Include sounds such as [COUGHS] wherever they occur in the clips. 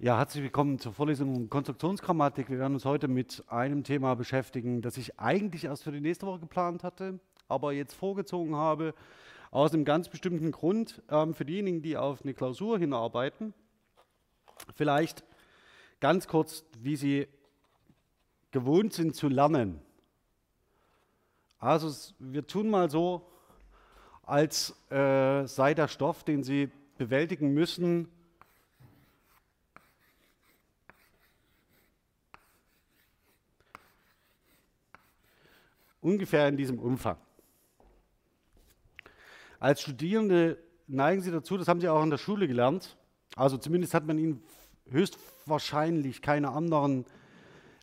Ja, herzlich willkommen zur Vorlesung Konstruktionsgrammatik. Wir werden uns heute mit einem Thema beschäftigen, das ich eigentlich erst für die nächste Woche geplant hatte, aber jetzt vorgezogen habe, aus einem ganz bestimmten Grund. Ähm, für diejenigen, die auf eine Klausur hinarbeiten, vielleicht ganz kurz, wie Sie gewohnt sind zu lernen. Also wir tun mal so, als äh, sei der Stoff, den Sie bewältigen müssen, ungefähr in diesem Umfang. Als Studierende neigen sie dazu, das haben sie auch in der Schule gelernt, also zumindest hat man ihnen höchstwahrscheinlich keine anderen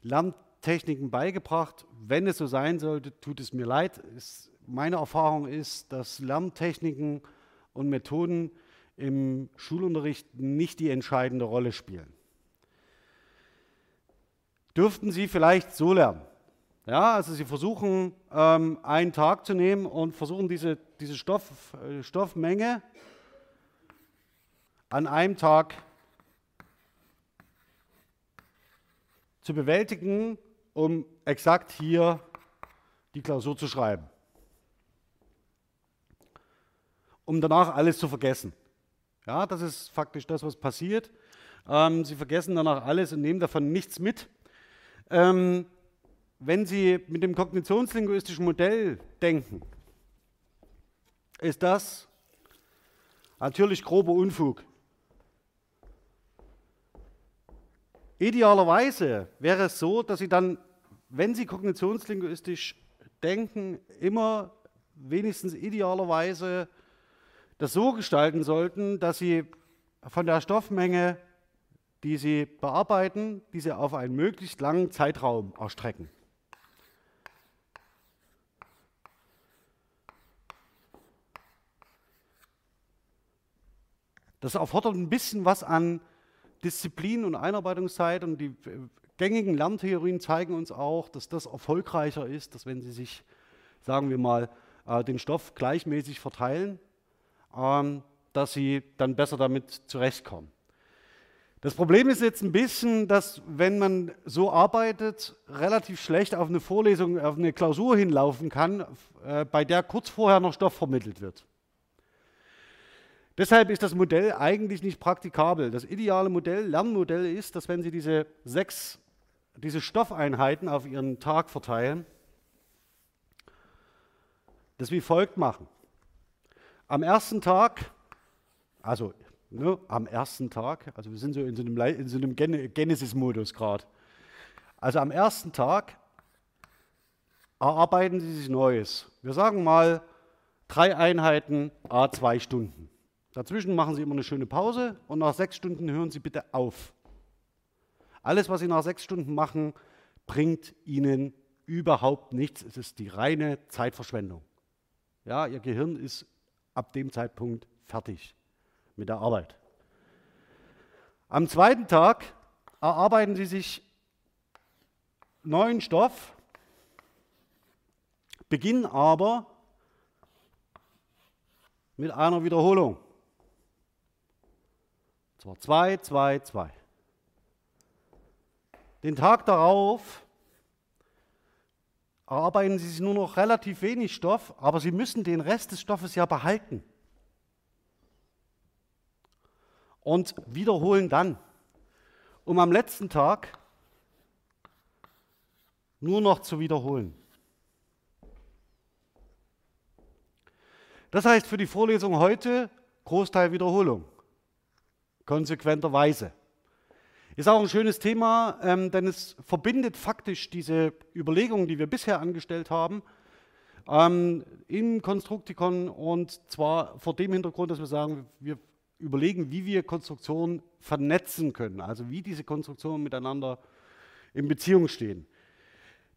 Lerntechniken beigebracht. Wenn es so sein sollte, tut es mir leid. Es, meine Erfahrung ist, dass Lerntechniken und Methoden im Schulunterricht nicht die entscheidende Rolle spielen. Dürften Sie vielleicht so lernen? Ja, also sie versuchen ähm, einen Tag zu nehmen und versuchen diese, diese Stoff, äh, Stoffmenge an einem Tag zu bewältigen, um exakt hier die Klausur zu schreiben. Um danach alles zu vergessen. Ja, das ist faktisch das, was passiert. Ähm, sie vergessen danach alles und nehmen davon nichts mit. Ähm, wenn Sie mit dem kognitionslinguistischen Modell denken, ist das natürlich grober Unfug. Idealerweise wäre es so, dass Sie dann, wenn Sie kognitionslinguistisch denken, immer wenigstens idealerweise das so gestalten sollten, dass Sie von der Stoffmenge, die Sie bearbeiten, diese auf einen möglichst langen Zeitraum erstrecken. Das erfordert ein bisschen was an Disziplin und Einarbeitungszeit und die äh, gängigen Lerntheorien zeigen uns auch, dass das erfolgreicher ist, dass wenn Sie sich, sagen wir mal, äh, den Stoff gleichmäßig verteilen, ähm, dass Sie dann besser damit zurechtkommen. Das Problem ist jetzt ein bisschen, dass wenn man so arbeitet, relativ schlecht auf eine Vorlesung, auf eine Klausur hinlaufen kann, äh, bei der kurz vorher noch Stoff vermittelt wird. Deshalb ist das Modell eigentlich nicht praktikabel. Das ideale Modell, Lernmodell ist, dass wenn Sie diese sechs, diese Stoffeinheiten auf Ihren Tag verteilen, das wie folgt machen. Am ersten Tag, also ne, am ersten Tag, also wir sind so in so einem, in so einem Genesis-Modus gerade. Also am ersten Tag erarbeiten Sie sich Neues. Wir sagen mal drei Einheiten, a zwei Stunden. Dazwischen machen Sie immer eine schöne Pause und nach sechs Stunden hören Sie bitte auf. Alles, was Sie nach sechs Stunden machen, bringt Ihnen überhaupt nichts. Es ist die reine Zeitverschwendung. Ja, Ihr Gehirn ist ab dem Zeitpunkt fertig mit der Arbeit. Am zweiten Tag erarbeiten Sie sich neuen Stoff, beginnen aber mit einer Wiederholung. So, 2, 2, 2. Den Tag darauf erarbeiten Sie sich nur noch relativ wenig Stoff, aber Sie müssen den Rest des Stoffes ja behalten. Und wiederholen dann, um am letzten Tag nur noch zu wiederholen. Das heißt für die Vorlesung heute Großteil Wiederholung konsequenterweise. Ist auch ein schönes Thema, ähm, denn es verbindet faktisch diese Überlegungen, die wir bisher angestellt haben, ähm, im Konstruktikon und zwar vor dem Hintergrund, dass wir sagen, wir überlegen, wie wir Konstruktionen vernetzen können, also wie diese Konstruktionen miteinander in Beziehung stehen.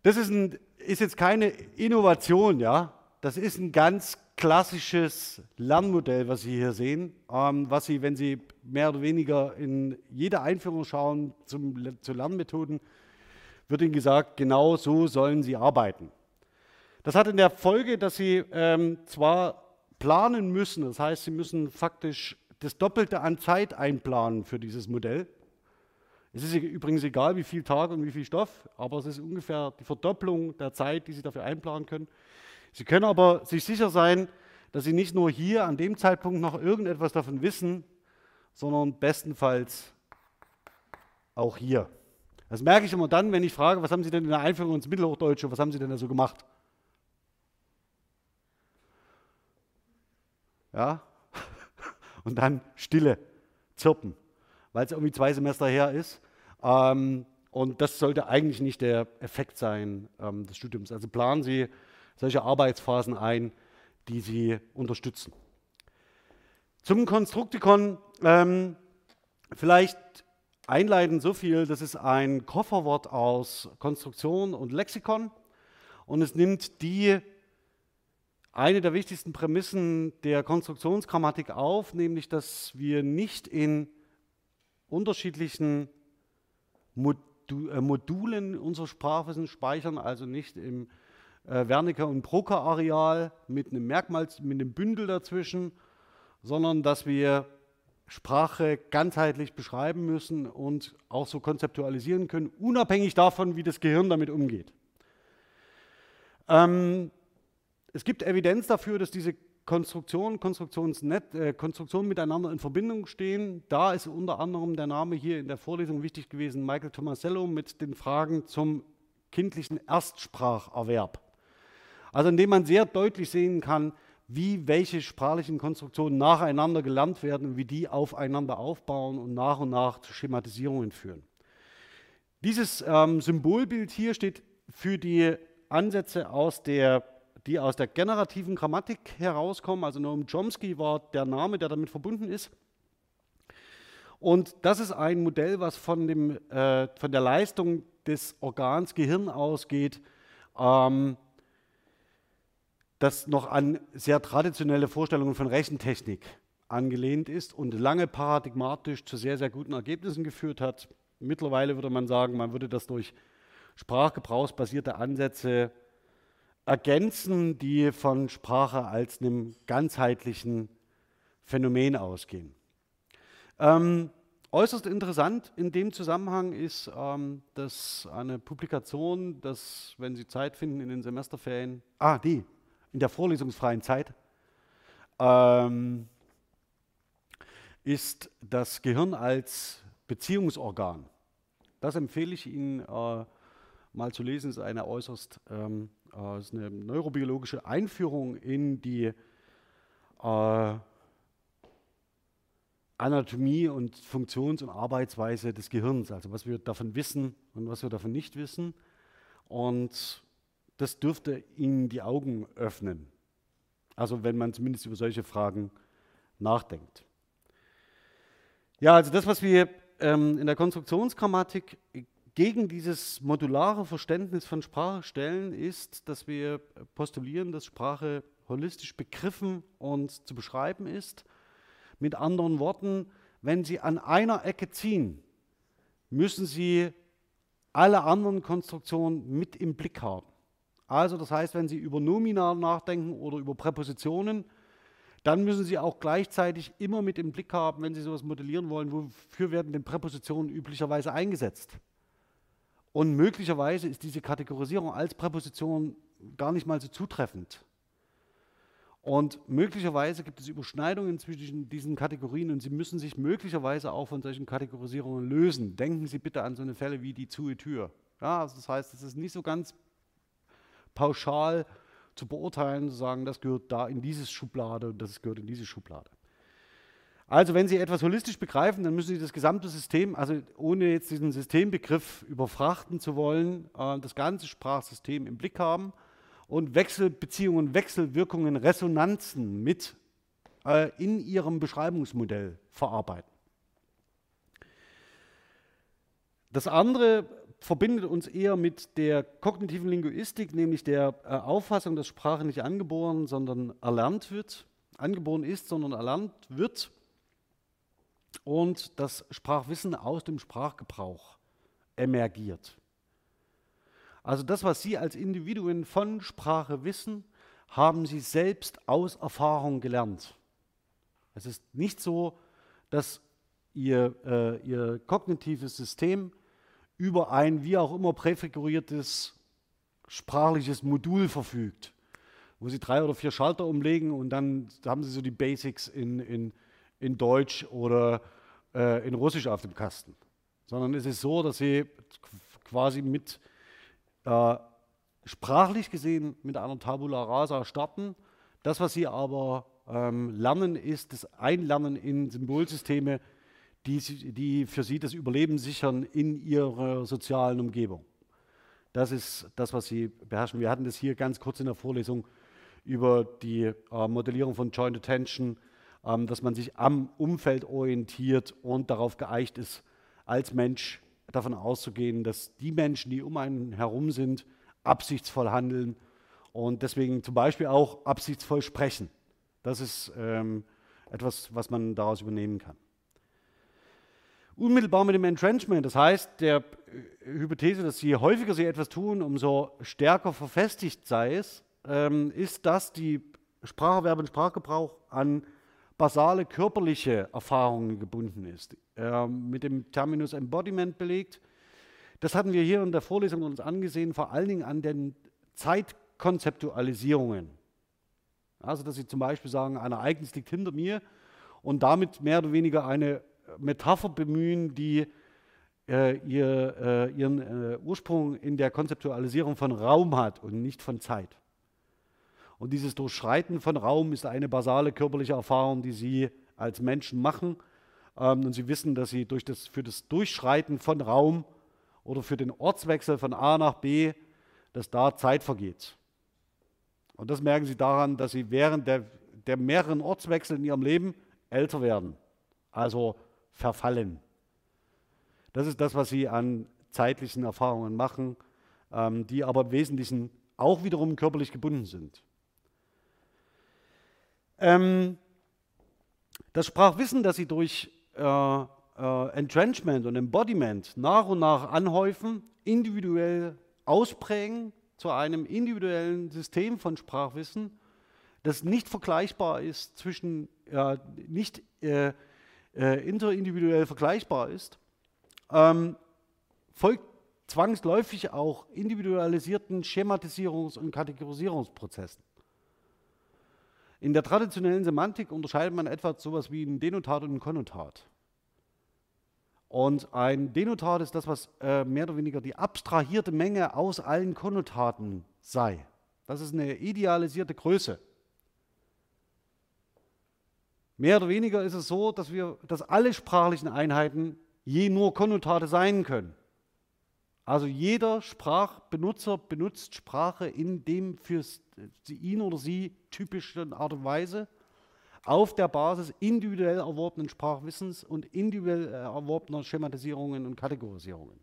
Das ist, ein, ist jetzt keine Innovation, ja, das ist ein ganz klassisches Lernmodell, was Sie hier sehen, ähm, was Sie, wenn Sie mehr oder weniger in jede Einführung schauen zum, zu Lernmethoden, wird Ihnen gesagt, genau so sollen Sie arbeiten. Das hat in der Folge, dass Sie ähm, zwar planen müssen, das heißt, Sie müssen faktisch das Doppelte an Zeit einplanen für dieses Modell, Es ist übrigens egal, wie viel Tag und wie viel Stoff, aber es ist ungefähr die Verdopplung der Zeit, die Sie dafür einplanen können. Sie können aber sich sicher sein, dass Sie nicht nur hier an dem Zeitpunkt noch irgendetwas davon wissen, sondern bestenfalls auch hier. Das merke ich immer dann, wenn ich frage, was haben Sie denn in der Einführung ins Mittelhochdeutsche, was haben Sie denn da so gemacht? Ja? [LAUGHS] Und dann Stille, Zirpen, weil es irgendwie zwei Semester her ist. Ähm, und das sollte eigentlich nicht der Effekt sein ähm, des Studiums. Also planen Sie solche Arbeitsphasen ein, die Sie unterstützen. Zum Konstruktikon ähm, vielleicht einleitend so viel, das ist ein Kofferwort aus Konstruktion und Lexikon und es nimmt die eine der wichtigsten Prämissen der Konstruktionsgrammatik auf, nämlich dass wir nicht in unterschiedlichen äh, Modulen unser Sprachwissen speichern, also nicht im äh, Wernicke- und Broca-Areal mit einem Merkmals, mit einem Bündel dazwischen, sondern dass wir Sprache ganzheitlich beschreiben müssen und auch so konzeptualisieren können, unabhängig davon, wie das Gehirn damit umgeht. Ähm, es gibt Evidenz dafür, dass diese Konstruktionen, Konstruktionsnet, äh, Konstruktionen miteinander in Verbindung stehen. Da ist unter anderem der Name hier in der Vorlesung wichtig gewesen, Michael Tomasello mit den Fragen zum kindlichen Erstspracherwerb. Also indem man sehr deutlich sehen kann, wie welche sprachlichen Konstruktionen nacheinander gelernt werden und wie die aufeinander aufbauen und nach und nach zu Schematisierungen führen. Dieses ähm, Symbolbild hier steht für die Ansätze aus der die aus der generativen Grammatik herauskommen. Also Noam Chomsky war der Name, der damit verbunden ist. Und das ist ein Modell, was von, dem, äh, von der Leistung des Organs Gehirn ausgeht, ähm, das noch an sehr traditionelle Vorstellungen von Rechentechnik angelehnt ist und lange paradigmatisch zu sehr, sehr guten Ergebnissen geführt hat. Mittlerweile würde man sagen, man würde das durch sprachgebrauchsbasierte Ansätze ergänzen, die von Sprache als einem ganzheitlichen Phänomen ausgehen. Ähm, äußerst interessant in dem Zusammenhang ist, ähm, dass eine Publikation, dass, wenn Sie Zeit finden in den Semesterferien, ah, die, in der vorlesungsfreien Zeit, ähm, ist das Gehirn als Beziehungsorgan. Das empfehle ich Ihnen äh, mal zu lesen, ist eine äußerst ähm, äh, ist eine neurobiologische Einführung in die äh, Anatomie und Funktions- und Arbeitsweise des Gehirns, also was wir davon wissen und was wir davon nicht wissen. Und das dürfte Ihnen die Augen öffnen. Also wenn man zumindest über solche Fragen nachdenkt. Ja, also das, was wir ähm, in der Konstruktionsgrammatik gegen dieses modulare Verständnis von Sprache stellen, ist, dass wir postulieren, dass Sprache holistisch begriffen und zu beschreiben ist. Mit anderen Worten, wenn Sie an einer Ecke ziehen, müssen Sie alle anderen Konstruktionen mit im Blick haben. Also das heißt, wenn Sie über Nomina nachdenken oder über Präpositionen, dann müssen Sie auch gleichzeitig immer mit im Blick haben, wenn Sie sowas modellieren wollen, wofür werden denn Präpositionen üblicherweise eingesetzt. Und möglicherweise ist diese Kategorisierung als Präposition gar nicht mal so zutreffend. Und möglicherweise gibt es Überschneidungen zwischen diesen Kategorien und Sie müssen sich möglicherweise auch von solchen Kategorisierungen lösen. Denken Sie bitte an so eine Fälle wie die zu Tür. Ja, also das heißt, es ist nicht so ganz pauschal zu beurteilen, zu sagen, das gehört da in diese Schublade und das gehört in diese Schublade. Also wenn Sie etwas holistisch begreifen, dann müssen Sie das gesamte System, also ohne jetzt diesen Systembegriff überfrachten zu wollen, äh, das ganze Sprachsystem im Blick haben und Wechselbeziehungen, Wechselwirkungen, Resonanzen mit äh, in Ihrem Beschreibungsmodell verarbeiten. Das andere verbindet uns eher mit der kognitiven Linguistik, nämlich der äh, Auffassung, dass Sprache nicht angeboren, sondern erlernt wird, angeboren ist, sondern erlernt wird und das Sprachwissen aus dem Sprachgebrauch emergiert. Also das, was Sie als Individuen von Sprache wissen, haben Sie selbst aus Erfahrung gelernt. Es ist nicht so, dass ihr, äh, ihr kognitives System über ein wie auch immer präfiguriertes sprachliches Modul verfügt, wo sie drei oder vier Schalter umlegen und dann haben sie so die Basics in, in, in Deutsch oder äh, in Russisch auf dem Kasten. Sondern es ist so, dass sie quasi mit äh, sprachlich gesehen mit einer Tabula rasa starten. Das, was sie aber ähm, lernen, ist das Einlernen in Symbolsysteme, die, die für sie das Überleben sichern in ihrer sozialen Umgebung. Das ist das, was sie beherrschen. Wir hatten das hier ganz kurz in der Vorlesung über die äh, Modellierung von Joint Attention, ähm, dass man sich am Umfeld orientiert und darauf geeicht ist, als Mensch davon auszugehen, dass die Menschen, die um einen herum sind, absichtsvoll handeln und deswegen zum Beispiel auch absichtsvoll sprechen. Das ist ähm, etwas, was man daraus übernehmen kann. Unmittelbar mit dem Entrenchment, das heißt der Hypothese, dass je häufiger sie etwas tun, umso stärker verfestigt sei es, ähm, ist, dass die Spracherwerb und Sprachgebrauch an basale körperliche Erfahrungen gebunden ist. Äh, mit dem Terminus Embodiment belegt. Das hatten wir hier in der Vorlesung uns angesehen, vor allen Dingen an den Zeitkonzeptualisierungen. Also, dass Sie zum Beispiel sagen, ein Ereignis liegt hinter mir und damit mehr oder weniger eine Metapher bemühen, die äh, ihr, äh, ihren äh, Ursprung in der Konzeptualisierung von Raum hat und nicht von Zeit. Und dieses Durchschreiten von Raum ist eine basale körperliche Erfahrung, die Sie als Menschen machen. Ähm, und Sie wissen, dass Sie durch das, für das Durchschreiten von Raum oder für den Ortswechsel von A nach B, dass da Zeit vergeht. Und das merken Sie daran, dass Sie während der, der mehreren Ortswechsel in Ihrem Leben älter werden, also verfallen. Das ist das, was Sie an zeitlichen Erfahrungen machen, ähm, die aber im Wesentlichen auch wiederum körperlich gebunden sind. Ähm, das Sprachwissen, das Sie durch äh, äh, Entrenchment und Embodiment nach und nach anhäufen, individuell ausprägen zu einem individuellen System von Sprachwissen, das nicht vergleichbar ist zwischen, äh, nicht äh, äh, interindividuell vergleichbar ist, ähm, folgt zwangsläufig auch individualisierten Schematisierungs- und Kategorisierungsprozessen. In der traditionellen Semantik unterscheidet man etwa so etwas wie ein Denotat und ein Konnotat. Und ein Denotat ist das, was äh, mehr oder weniger die abstrahierte Menge aus allen Konnotaten sei. Das ist eine idealisierte Größe. Mehr oder weniger ist es so, dass, wir, dass alle sprachlichen Einheiten je nur Konnotate sein können. Also jeder Sprachbenutzer benutzt Sprache in dem für ihn oder sie typischen Art und Weise auf der Basis individuell erworbenen Sprachwissens und individuell erworbener Schematisierungen und Kategorisierungen.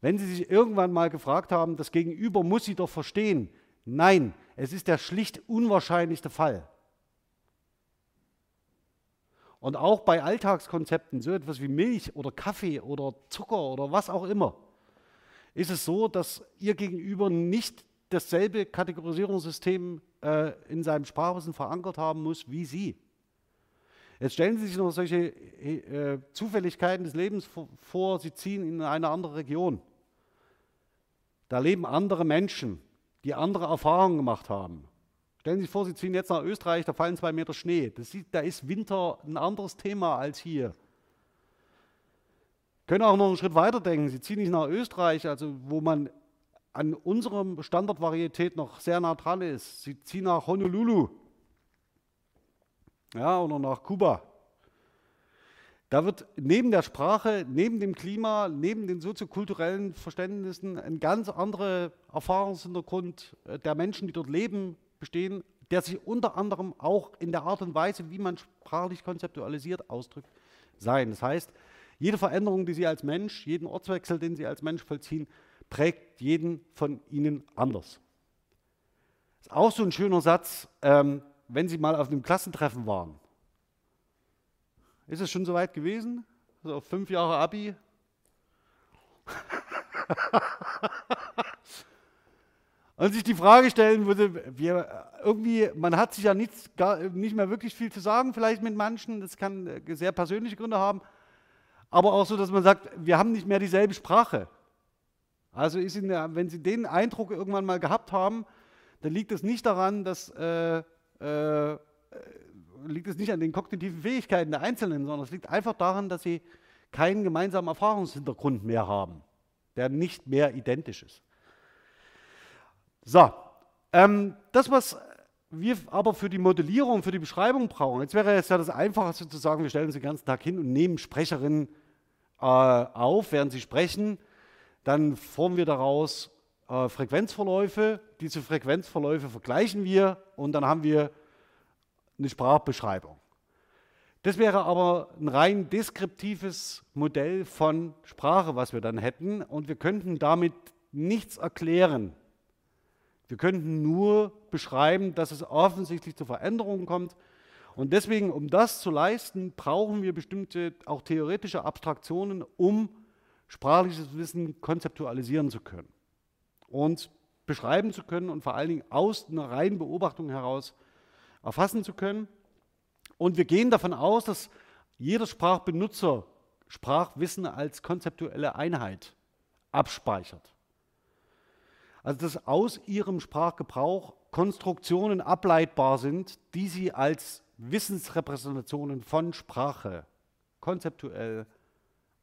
Wenn Sie sich irgendwann mal gefragt haben, das Gegenüber muss Sie doch verstehen, nein, es ist der schlicht unwahrscheinlichste Fall. Und auch bei Alltagskonzepten, so etwas wie Milch oder Kaffee oder Zucker oder was auch immer, ist es so, dass Ihr Gegenüber nicht dasselbe Kategorisierungssystem äh, in seinem Sprachwissen verankert haben muss wie Sie. Jetzt stellen Sie sich noch solche äh, Zufälligkeiten des Lebens vor, Sie ziehen in eine andere Region. Da leben andere Menschen, die andere Erfahrungen gemacht haben. Stellen Sie sich vor, Sie ziehen jetzt nach Österreich, da fallen zwei Meter Schnee. Sieht, da ist Winter ein anderes Thema als hier. Können auch noch einen Schritt weiter denken. Sie ziehen nicht nach Österreich, also wo man an unserem Standardvarietät noch sehr nah dran ist. Sie ziehen nach Honolulu ja, oder nach Kuba. Da wird neben der Sprache, neben dem Klima, neben den soziokulturellen Verständnissen ein ganz anderer Erfahrungshintergrund äh, der Menschen, die dort leben, bestehen, der sich unter anderem auch in der Art und Weise, wie man sprachlich konzeptualisiert, ausdrückt, sein. Das heißt, jede Veränderung, die Sie als Mensch, jeden Ortswechsel, den Sie als Mensch vollziehen, prägt jeden von ihnen anders. Das ist auch so ein schöner Satz, ähm, wenn Sie mal auf einem Klassentreffen waren. Ist es schon so weit gewesen? So fünf Jahre Abi? [LAUGHS] und sich die Frage stellen würde, wir, irgendwie, man hat sich ja nichts, gar, nicht mehr wirklich viel zu sagen, vielleicht mit manchen, das kann äh, sehr persönliche Gründe haben, aber auch so, dass man sagt, wir haben nicht mehr dieselbe Sprache. Also Ihnen, wenn Sie den Eindruck irgendwann mal gehabt haben, dann liegt es nicht daran, dass äh, äh, liegt es nicht an den kognitiven Fähigkeiten der Einzelnen, sondern es liegt einfach daran, dass sie keinen gemeinsamen Erfahrungshintergrund mehr haben, der nicht mehr identisch ist. So, ähm, das, was wir aber für die Modellierung, für die Beschreibung brauchen, jetzt wäre es ja das Einfachste zu sagen, wir stellen uns den ganzen Tag hin und nehmen Sprecherinnen äh, auf, während sie sprechen, dann formen wir daraus äh, Frequenzverläufe, diese Frequenzverläufe vergleichen wir und dann haben wir eine Sprachbeschreibung. Das wäre aber ein rein deskriptives Modell von Sprache, was wir dann hätten und wir könnten damit nichts erklären. Wir könnten nur beschreiben, dass es offensichtlich zu Veränderungen kommt. Und deswegen, um das zu leisten, brauchen wir bestimmte auch theoretische Abstraktionen, um sprachliches Wissen konzeptualisieren zu können und beschreiben zu können und vor allen Dingen aus einer reinen Beobachtung heraus erfassen zu können. Und wir gehen davon aus, dass jeder Sprachbenutzer Sprachwissen als konzeptuelle Einheit abspeichert. Also dass aus ihrem Sprachgebrauch Konstruktionen ableitbar sind, die sie als Wissensrepräsentationen von Sprache konzeptuell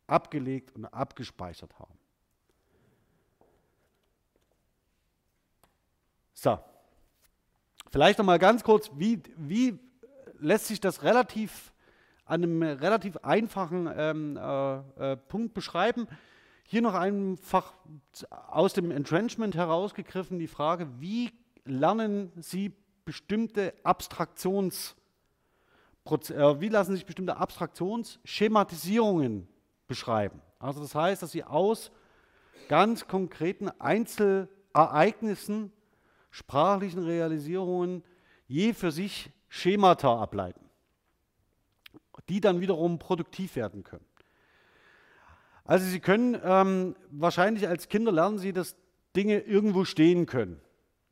abgelegt und abgespeichert haben. So, vielleicht noch mal ganz kurz, wie, wie lässt sich das relativ an einem relativ einfachen ähm, äh, äh, Punkt beschreiben? Hier noch einfach aus dem Entrenchment herausgegriffen die Frage, wie lernen Sie bestimmte Abstraktions, äh, wie lassen sich bestimmte Abstraktionsschematisierungen beschreiben? Also das heißt, dass Sie aus ganz konkreten Einzelereignissen sprachlichen Realisierungen je für sich Schemata ableiten, die dann wiederum produktiv werden können. Also Sie können ähm, wahrscheinlich als Kinder lernen Sie, dass Dinge irgendwo stehen können.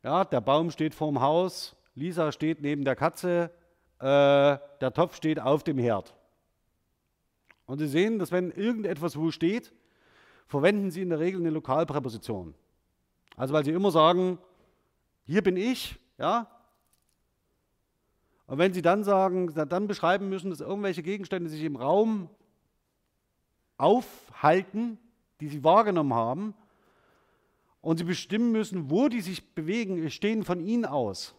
Ja, der Baum steht vorm Haus, Lisa steht neben der Katze, äh, der Topf steht auf dem Herd. Und Sie sehen, dass wenn irgendetwas wo steht, verwenden Sie in der Regel eine Lokalpräposition. Also weil Sie immer sagen, hier bin ich, ja. Und wenn Sie dann sagen, dann beschreiben müssen, dass irgendwelche Gegenstände sich im Raum aufhalten, die Sie wahrgenommen haben, und Sie bestimmen müssen, wo die sich bewegen, stehen von Ihnen aus,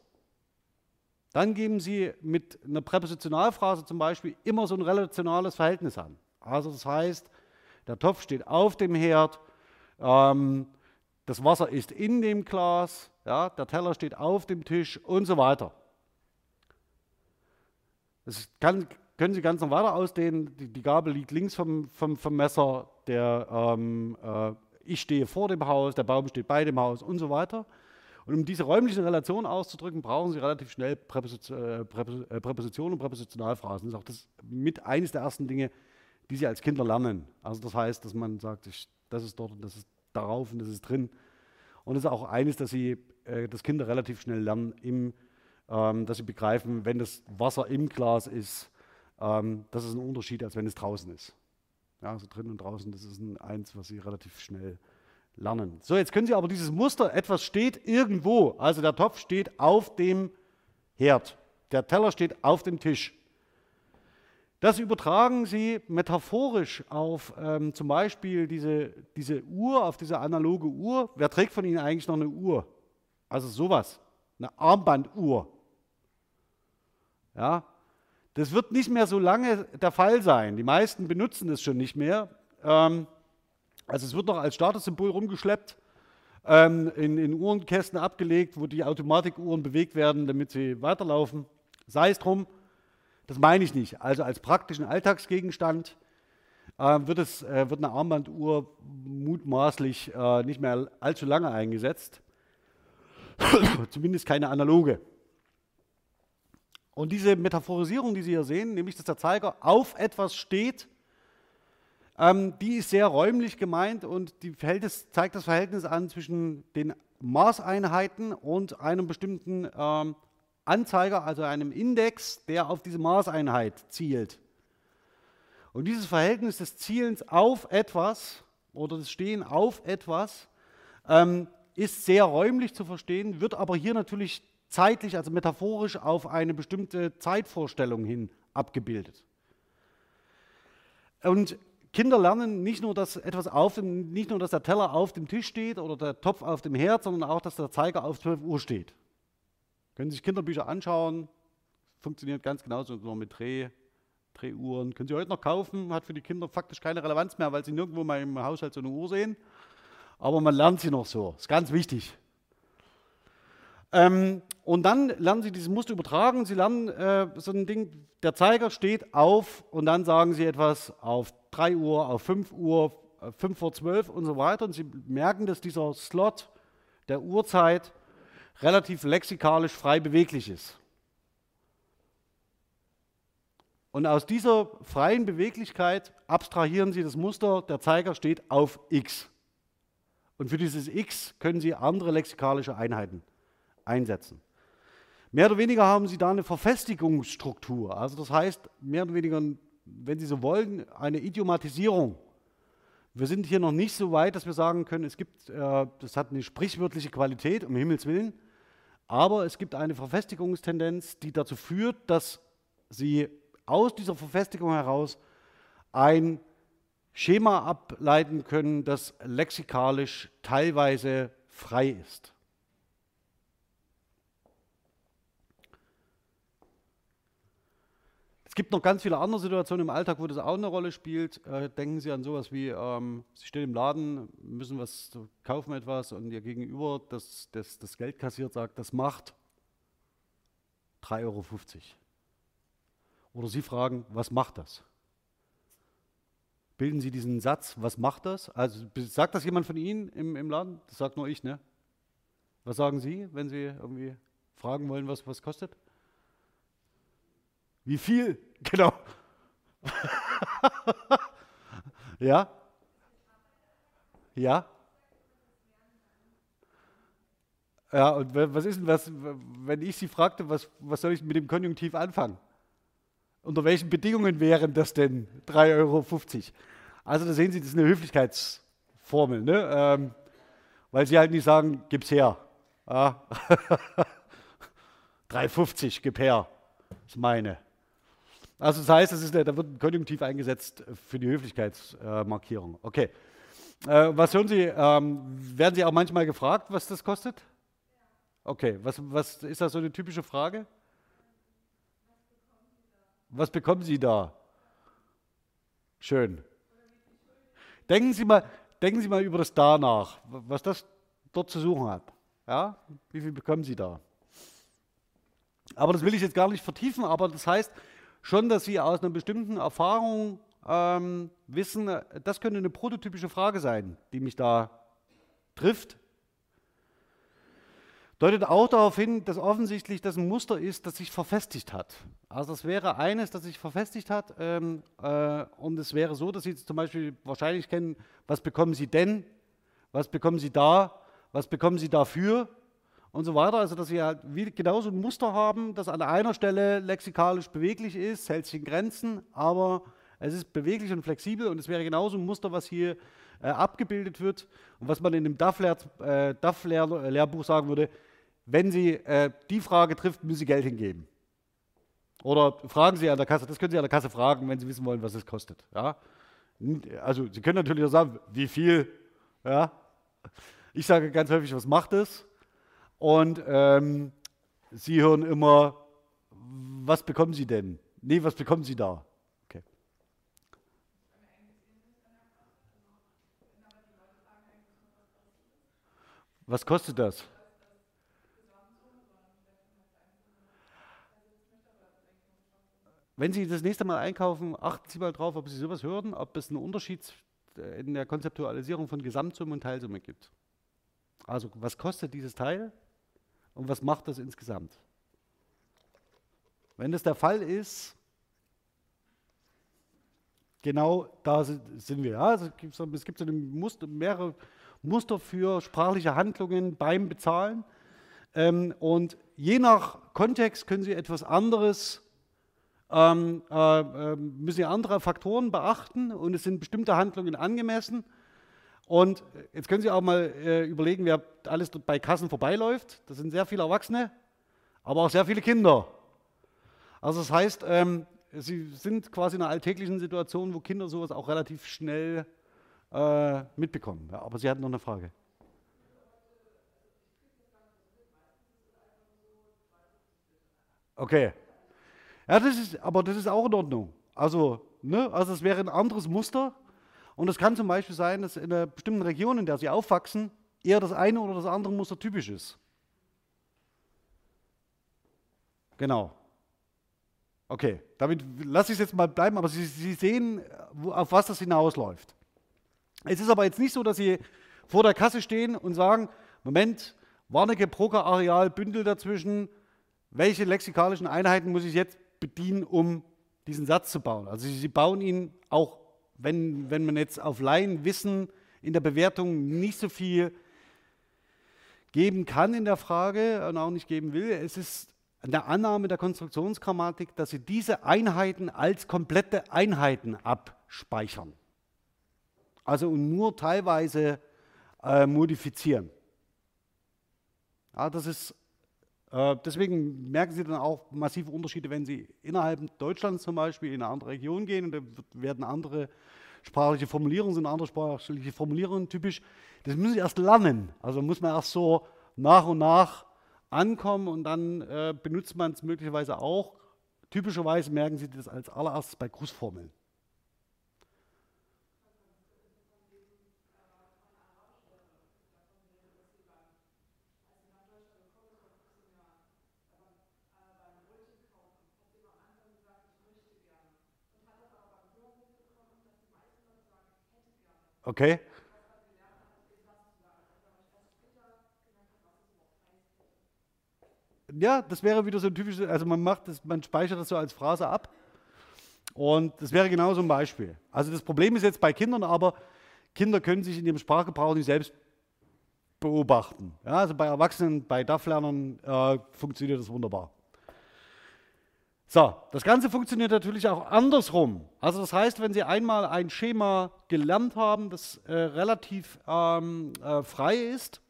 dann geben Sie mit einer Präpositionalphrase zum Beispiel immer so ein relationales Verhältnis an. Also das heißt, der Topf steht auf dem Herd, ähm, das Wasser ist in dem Glas, ja, der Teller steht auf dem Tisch und so weiter. Das kann, können Sie ganz noch weiter ausdehnen. Die, die Gabel liegt links vom, vom, vom Messer, der, ähm, äh, ich stehe vor dem Haus, der Baum steht bei dem Haus und so weiter. Und um diese räumlichen Relationen auszudrücken, brauchen Sie relativ schnell äh, äh, Präpositionen und Präpositionalphrasen. Das ist auch das mit eines der ersten Dinge, die Sie als Kinder lernen. Also das heißt, dass man sagt, ich, das ist dort und das ist darauf und das ist drin. Und das ist auch eines, dass sie, äh, dass Kinder relativ schnell lernen, im, ähm, dass sie begreifen, wenn das Wasser im Glas ist, ähm, das ist ein Unterschied, als wenn es draußen ist. Ja, also drin und draußen, das ist ein, eins, was sie relativ schnell lernen. So, jetzt können Sie aber dieses Muster, etwas steht irgendwo, also der Topf steht auf dem Herd, der Teller steht auf dem Tisch. Das übertragen Sie metaphorisch auf ähm, zum Beispiel diese, diese Uhr, auf diese analoge Uhr. Wer trägt von Ihnen eigentlich noch eine Uhr? Also sowas, eine Armbanduhr. Ja, das wird nicht mehr so lange der Fall sein. Die meisten benutzen es schon nicht mehr. Ähm, also es wird noch als Statussymbol rumgeschleppt, ähm, in, in Uhrenkästen abgelegt, wo die Automatikuhren bewegt werden, damit sie weiterlaufen. Sei es drum. Das meine ich nicht. Also als praktischen Alltagsgegenstand äh, wird, es, äh, wird eine Armbanduhr mutmaßlich äh, nicht mehr allzu lange eingesetzt. [COUGHS] Zumindest keine analoge. Und diese Metaphorisierung, die Sie hier sehen, nämlich dass der Zeiger auf etwas steht, ähm, die ist sehr räumlich gemeint und die zeigt das Verhältnis an zwischen den Maßeinheiten und einem bestimmten ähm, Anzeiger, also einem Index, der auf diese Maßeinheit zielt. Und dieses Verhältnis des Zielens auf etwas oder des Stehen auf etwas ähm, ist sehr räumlich zu verstehen, wird aber hier natürlich zeitlich, also metaphorisch auf eine bestimmte Zeitvorstellung hin abgebildet. Und Kinder lernen nicht nur, dass etwas auf dem, nicht nur, dass der Teller auf dem Tisch steht oder der Topf auf dem Herd, sondern auch, dass der Zeiger auf 12 Uhr steht. Können Sie sich Kinderbücher anschauen, funktioniert ganz genauso nur mit Dreh, Drehuhren. Können Sie heute noch kaufen, hat für die Kinder faktisch keine Relevanz mehr, weil sie nirgendwo mal im Haushalt so eine Uhr sehen. Aber man lernt sie noch so, ist ganz wichtig. Ähm, und dann lernen Sie dieses Muster übertragen. Sie lernen äh, so ein Ding, der Zeiger steht auf und dann sagen Sie etwas auf 3 Uhr, auf 5 Uhr, 5 vor 12 und so weiter. Und Sie merken, dass dieser Slot der Uhrzeit relativ lexikalisch frei beweglich ist. Und aus dieser freien Beweglichkeit abstrahieren Sie das Muster, der Zeiger steht auf x. Und für dieses x können Sie andere lexikalische Einheiten einsetzen. Mehr oder weniger haben Sie da eine Verfestigungsstruktur. Also das heißt, mehr oder weniger, wenn Sie so wollen, eine Idiomatisierung. Wir sind hier noch nicht so weit, dass wir sagen können, es gibt, äh, das hat eine sprichwörtliche Qualität, um Himmels Willen, aber es gibt eine Verfestigungstendenz, die dazu führt, dass Sie aus dieser Verfestigung heraus ein Schema ableiten können, das lexikalisch teilweise frei ist. Es gibt noch ganz viele andere Situationen im Alltag, wo das auch eine Rolle spielt. Äh, denken Sie an sowas wie, ähm, Sie stehen im Laden, müssen was kaufen etwas und Ihr Gegenüber, das, das das Geld kassiert, sagt, das macht 3,50 Euro. Oder Sie fragen, was macht das? Bilden Sie diesen Satz, was macht das? Also sagt das jemand von Ihnen im, im Laden? Das sagt nur ich, ne? Was sagen Sie, wenn Sie irgendwie fragen wollen, was was kostet? Wie viel? [LAUGHS] Genau. [LAUGHS] ja? Ja? Ja, und was ist denn das, wenn ich Sie fragte, was, was soll ich mit dem Konjunktiv anfangen? Unter welchen Bedingungen wären das denn 3,50 Euro? Also da sehen Sie, das ist eine Höflichkeitsformel, ne? Ähm, weil Sie halt nicht sagen, gib's her. Ja. [LAUGHS] 3,50, gib her. Das ist meine. Also das heißt, das ist, da wird ein Konjunktiv eingesetzt für die Höflichkeitsmarkierung. okay. Äh, was hören Sie? Ähm, werden Sie auch manchmal gefragt, was das kostet? Okay, was, was ist das so eine typische Frage? Was bekommen Sie da? Schön. Denken Sie mal, denken Sie mal über das Da nach, was das dort zu suchen hat. Ja? Wie viel bekommen Sie da? Aber das will ich jetzt gar nicht vertiefen, aber das heißt, schon, dass Sie aus einer bestimmten Erfahrung ähm, wissen, das könnte eine prototypische Frage sein, die mich da trifft. Deutet auch darauf hin, dass offensichtlich das ein Muster ist, das sich verfestigt hat. Also das wäre eines, das sich verfestigt hat ähm, äh, und es wäre so, dass Sie zum Beispiel wahrscheinlich kennen, was bekommen Sie denn, was bekommen Sie da, was bekommen Sie dafür und so weiter. Also, dass sie halt genauso ein Muster haben, das an einer Stelle lexikalisch beweglich ist, hält sich in Grenzen, aber es ist beweglich und flexibel und es wäre genauso ein Muster, was hier äh, abgebildet wird und was man in dem DAF-Lehrbuch äh, sagen würde, wenn Sie äh, die Frage trifft, müssen Sie Geld hingeben. Oder fragen Sie an der Kasse, das können Sie an der Kasse fragen, wenn Sie wissen wollen, was es kostet. Ja? Also Sie können natürlich auch sagen, wie viel. Ja? Ich sage ganz häufig, was macht es? Und ähm, sie hören immer, was bekommen Sie denn? Nee, was bekommen Sie da? Was kostet das? Wenn Sie das nächste Mal einkaufen, achten Sie mal drauf, ob Sie sowas hören, ob es einen Unterschied in der Konzeptualisierung von Gesamtsumme und Teilsumme gibt. Also, was kostet dieses Teil? Und was macht das insgesamt? Wenn das der Fall ist, genau da sind wir. Ja, es gibt so eine Muster, mehrere Muster für sprachliche Handlungen beim Bezahlen. Ähm, und je nach Kontext können Sie etwas anderes, ähm, äh, äh, müssen Sie andere Faktoren beachten und es sind bestimmte Handlungen angemessen. Und jetzt können Sie auch mal äh, überlegen, wer alles bei Kassen vorbeiläuft. Das sind sehr viele Erwachsene, aber auch sehr viele Kinder. Also das heißt, ähm, Sie sind quasi in einer alltäglichen Situation, wo Kinder sowas auch relativ schnell äh, mitbekommen. Ja, aber Sie hatten noch eine Frage. Okay. Ja, das ist, aber das ist auch in Ordnung. Also, ne, also es wäre ein anderes Muster. Und es kann zum Beispiel sein, dass in einer bestimmten Region, in der sie aufwachsen, eher das eine oder das andere Muster typisch ist. Genau. Okay, damit lasse ich es jetzt mal bleiben, aber Sie, Sie sehen, auf was das hinausläuft. Es ist aber jetzt nicht so, dass Sie vor der Kasse stehen und sagen, Moment, Warnecke, Broker, Areal, Bündel dazwischen, welche lexikalischen Einheiten muss ich jetzt bedienen, um diesen Satz zu bauen? Also Sie bauen ihn auch, wenn, wenn man jetzt auf Laienwissen in der Bewertung nicht so viel geben kann in der Frage und auch nicht geben will. Es ist eine Annahme der Konstruktionsgrammatik, dass Sie diese Einheiten als komplette Einheiten abspeichern. Also nur teilweise äh, modifizieren. Ja, das ist deswegen merken Sie dann auch massive Unterschiede, wenn Sie innerhalb Deutschlands zum Beispiel in eine andere Region gehen und da werden andere sprachliche Formulierungen, sind andere sprachliche Formulierungen typisch. Das müssen Sie erst lernen. Also muss man erst so nach und nach ankommen und dann äh, benutzt man es möglicherweise auch. Typischerweise merken Sie das als allererstes bei Grußformeln. Okay? Ja, das wäre wieder so ein typisches, also man macht das, man speichert das so als Phrase ab. Und das wäre genau so ein Beispiel. Also das Problem ist jetzt bei Kindern, aber Kinder können sich in ihrem Sprachgebrauch nicht selbst beobachten. Ja, also bei Erwachsenen, bei DAF-Lernern äh, funktioniert das wunderbar. So, das Ganze funktioniert natürlich auch andersrum. Also das heißt, wenn Sie einmal ein Schema gelernt haben, das äh, relativ ähm, äh, frei ist,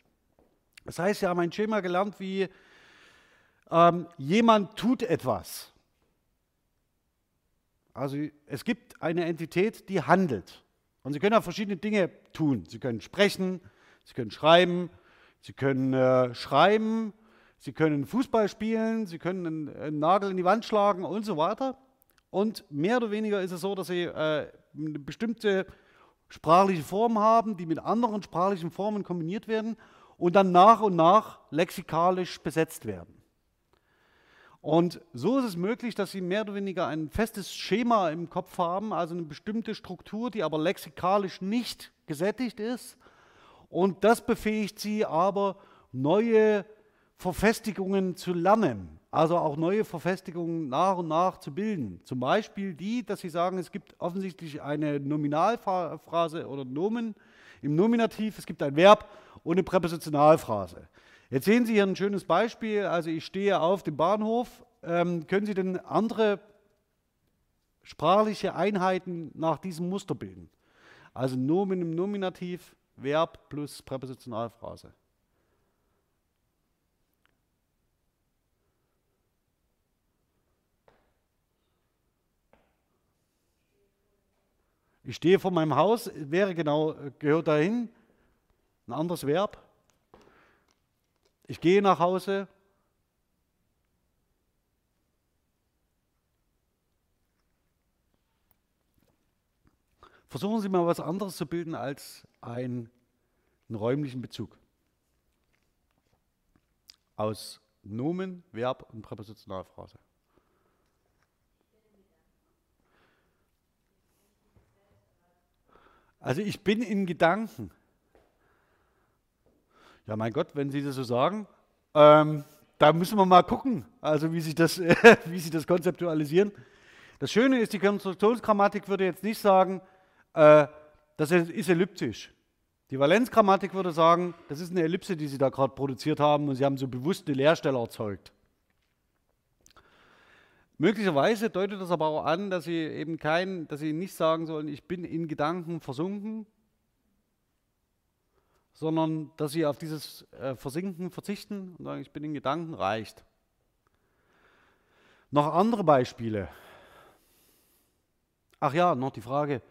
das heißt, Sie haben ein Schema gelernt wie ähm, jemand tut etwas. Also es gibt eine Entität, die handelt. Und Sie können auch verschiedene Dinge tun. Sie können sprechen, Sie können schreiben, Sie können äh, schreiben, Sie können Fußball spielen, Sie können einen, Nagel in die Wand schlagen und so weiter. Und mehr oder weniger ist es so, dass Sie äh, eine bestimmte sprachliche Form haben, die mit anderen sprachlichen Formen kombiniert werden und dann nach und nach lexikalisch besetzt werden. Und so ist es möglich, dass Sie mehr oder weniger ein festes Schema im Kopf haben, also eine bestimmte Struktur, die aber lexikalisch nicht gesättigt ist. Und das befähigt Sie aber, neue Verfestigungen zu lernen, also auch neue Verfestigungen nach und nach zu bilden. Zum Beispiel die, dass Sie sagen, es gibt offensichtlich eine Nominalphrase oder Nomen im Nominativ, es gibt ein Verb und eine Präpositionalphrase. Jetzt sehen Sie hier ein schönes Beispiel, also ich stehe auf dem Bahnhof. Ähm, können Sie denn andere sprachliche Einheiten nach diesem Muster bilden? Also Nomen im Nominativ, Verb plus Präpositionalphrase. Ich stehe vor meinem Haus, wäre genau, gehört dahin, ein anderes Verb. Ich gehe nach Hause. Versuchen Sie mal was anderes zu bilden als einen, einen räumlichen Bezug. Aus Nomen, Verb und Präpositionalphrase. Also ich bin in Gedanken. Ja, mein Gott, wenn Sie das so sagen, ähm, da müssen wir mal gucken, also wie Sie das, [LAUGHS] wie Sie das konzeptualisieren. Das Schöne ist, die Konstruktionsgrammatik würde jetzt nicht sagen, äh, das ist elliptisch. Die Valenzgrammatik würde sagen, das ist eine Ellipse, die Sie da gerade produziert haben und Sie haben so bewusst eine Leerstelle erzeugt. Möglicherweise deutet das aber auch an, dass Sie eben kein, dass Sie nicht sagen sollen, ich bin in Gedanken versunken, sondern dass Sie auf dieses äh, Versinken verzichten und sagen, ich bin in Gedanken reicht. Noch andere Beispiele. Ach ja, noch die Frage,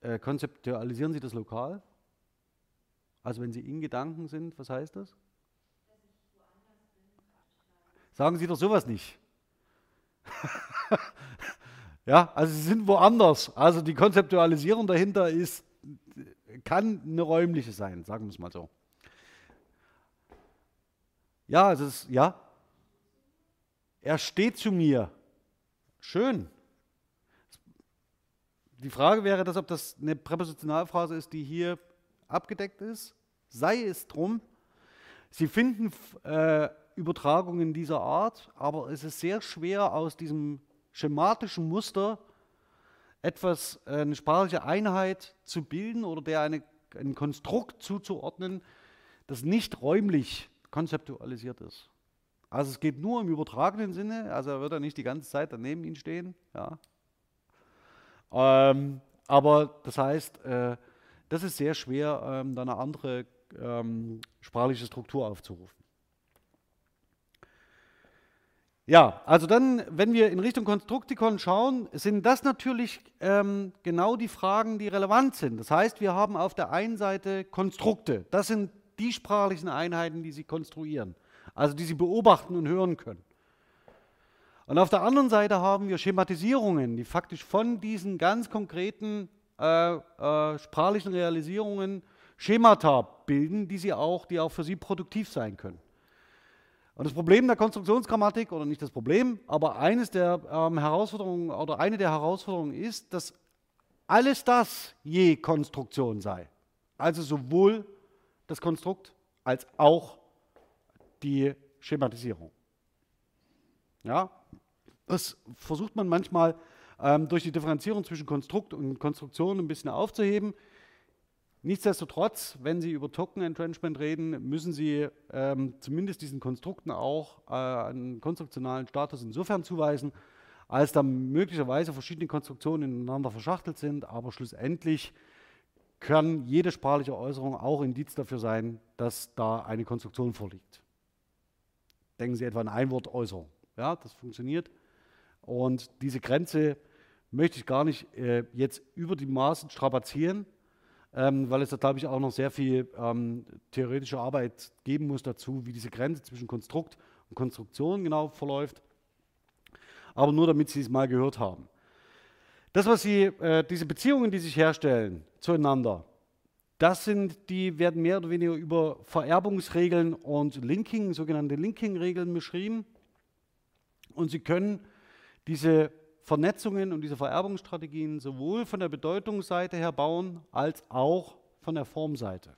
äh, konzeptualisieren Sie das lokal? Also wenn Sie in Gedanken sind, was heißt das? Sagen Sie doch sowas nicht. [LAUGHS] ja, also Sie sind woanders. Also die Konzeptualisierung dahinter ist, kann eine räumliche sein, sagen wir es mal so. Ja, es ist, ja. Er steht zu mir. Schön. Die Frage wäre, dass, ob das eine Präpositionalphrase ist, die hier abgedeckt ist. Sei es drum. Sie finden äh, Übertragungen dieser Art, aber es ist sehr schwer aus diesem schematischen Muster etwas, äh, eine sprachliche Einheit zu bilden oder der eine, ein Konstrukt zuzuordnen, das nicht räumlich konzeptualisiert ist. Also es geht nur im übertragenen Sinne, also er wird ja nicht die ganze Zeit daneben ihn stehen. Ja. Ähm, aber das heißt, äh, das ist sehr schwer, ähm, da eine andere ähm, sprachliche Struktur aufzurufen. Ja, also dann, wenn wir in Richtung Konstruktikon schauen, sind das natürlich ähm, genau die Fragen, die relevant sind. Das heißt, wir haben auf der einen Seite Konstrukte. Das sind die sprachlichen Einheiten, die Sie konstruieren also die Sie beobachten und hören können. Und auf der anderen Seite haben wir Schematisierungen, die faktisch von diesen ganz konkreten äh, äh, sprachlichen Realisierungen Schemata bilden, die, sie auch, die auch für Sie produktiv sein können. Und das Problem der Konstruktionsgrammatik, oder nicht das Problem, aber eines der ähm, Herausforderungen oder eine der Herausforderungen ist, dass alles das je Konstruktion sei. Also sowohl das Konstrukt als auch die Schematisierung. Ja, das versucht man manchmal ähm, durch die Differenzierung zwischen Konstrukt und Konstruktion ein bisschen aufzuheben. Nichtsdestotrotz, wenn Sie über Token Entrenchment reden, müssen Sie ähm, zumindest diesen Konstrukten auch äh, einen konstruktionalen Status insofern zuweisen, als da möglicherweise verschiedene Konstruktionen ineinander verschachtelt sind, aber schlussendlich kann jede sprachliche Äußerung auch Indiz dafür sein, dass da eine Konstruktion vorliegt. Denken Sie etwa an Einwortäußerung. Ja, das funktioniert. Und diese Grenze möchte ich gar nicht äh, jetzt über die Maßen strapazieren, ähm, weil es da, glaube ich, auch noch sehr viel ähm, theoretische Arbeit geben muss dazu, wie diese Grenze zwischen Konstrukt und Konstruktion genau verläuft. Aber nur damit Sie es mal gehört haben. Das, was Sie, äh, diese Beziehungen, die sich herstellen zueinander, das sind, die werden mehr oder weniger über Vererbungsregeln und Linking, sogenannte Linking-Regeln beschrieben. Und Sie können diese Vernetzungen und diese Vererbungsstrategien sowohl von der Bedeutungsseite her bauen, als auch von der Formseite.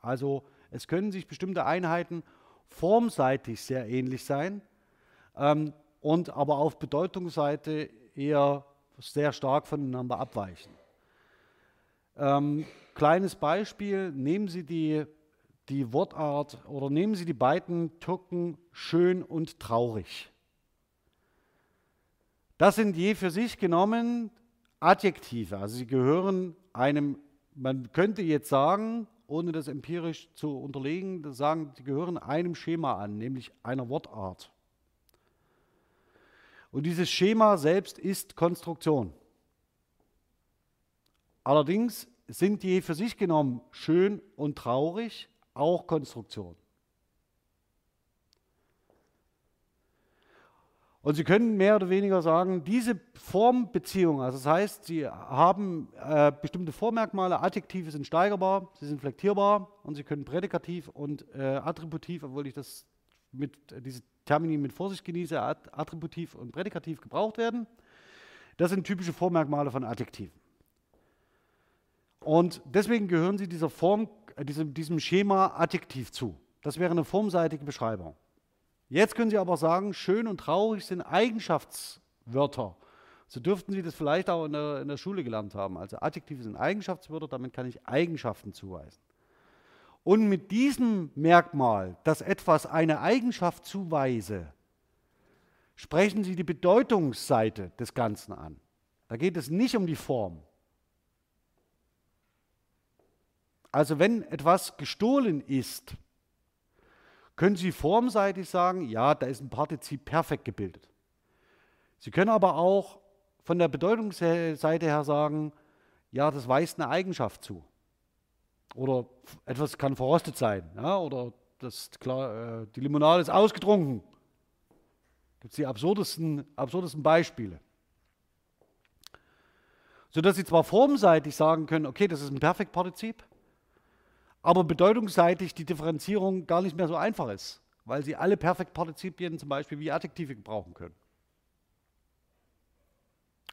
Also es können sich bestimmte Einheiten formseitig sehr ähnlich sein ähm, und aber auf Bedeutungsseite eher sehr stark voneinander abweichen. Ähm, kleines Beispiel, nehmen Sie die, die Wortart oder nehmen Sie die beiden Türken schön und traurig. Das sind je für sich genommen Adjektive, also sie gehören einem, man könnte jetzt sagen, ohne das empirisch zu unterlegen, sagen, sie gehören einem Schema an, nämlich einer Wortart. Und dieses Schema selbst ist Konstruktion. Allerdings sind die für sich genommen schön und traurig auch Konstruktion. Und Sie können mehr oder weniger sagen, diese Formbeziehung, also das heißt, Sie haben äh, bestimmte Vormerkmale, Adjektive sind steigerbar, sie sind flektierbar und Sie können Prädikativ und äh, Attributiv, obwohl ich das mit diese Termini mit Vorsicht genieße, Attributiv und Prädikativ gebraucht werden. Das sind typische Vormerkmale von Adjektiven. Und deswegen gehören sie dieser Form, äh, diesem, diesem Schema Adjektiv zu. Das wäre eine formseitige Beschreibung. Jetzt können Sie aber sagen, schön und traurig sind Eigenschaftswörter. So dürften Sie das vielleicht auch in der, in der Schule gelernt haben. Also Adjektive sind Eigenschaftswörter, damit kann ich Eigenschaften zuweisen. und mit diesem Merkmal, dass etwas eine Eigenschaft zuweise, sprechen Sie die Bedeutungsseite des Ganzen an. Da geht es nicht um die Form. Also wenn etwas gestohlen ist, können Sie formseitig sagen, ja, da ist ein Partizip perfekt gebildet. Sie können aber auch von der Bedeutungsseite her sagen, ja, das weist eine Eigenschaft zu. Oder etwas kann verrostet sein. Ja, oder das, klar, äh, die Limonade ist ausgetrunken. Gibt es die absurdesten, absurdesten Beispiele. Sodass Sie zwar formseitig sagen können, okay, das ist ein Perfektpartizip, aber bedeutungsseitig die Differenzierung gar nicht mehr so einfach ist, weil Sie alle Perfektpartizipien zum Beispiel wie Adjektive gebrauchen können.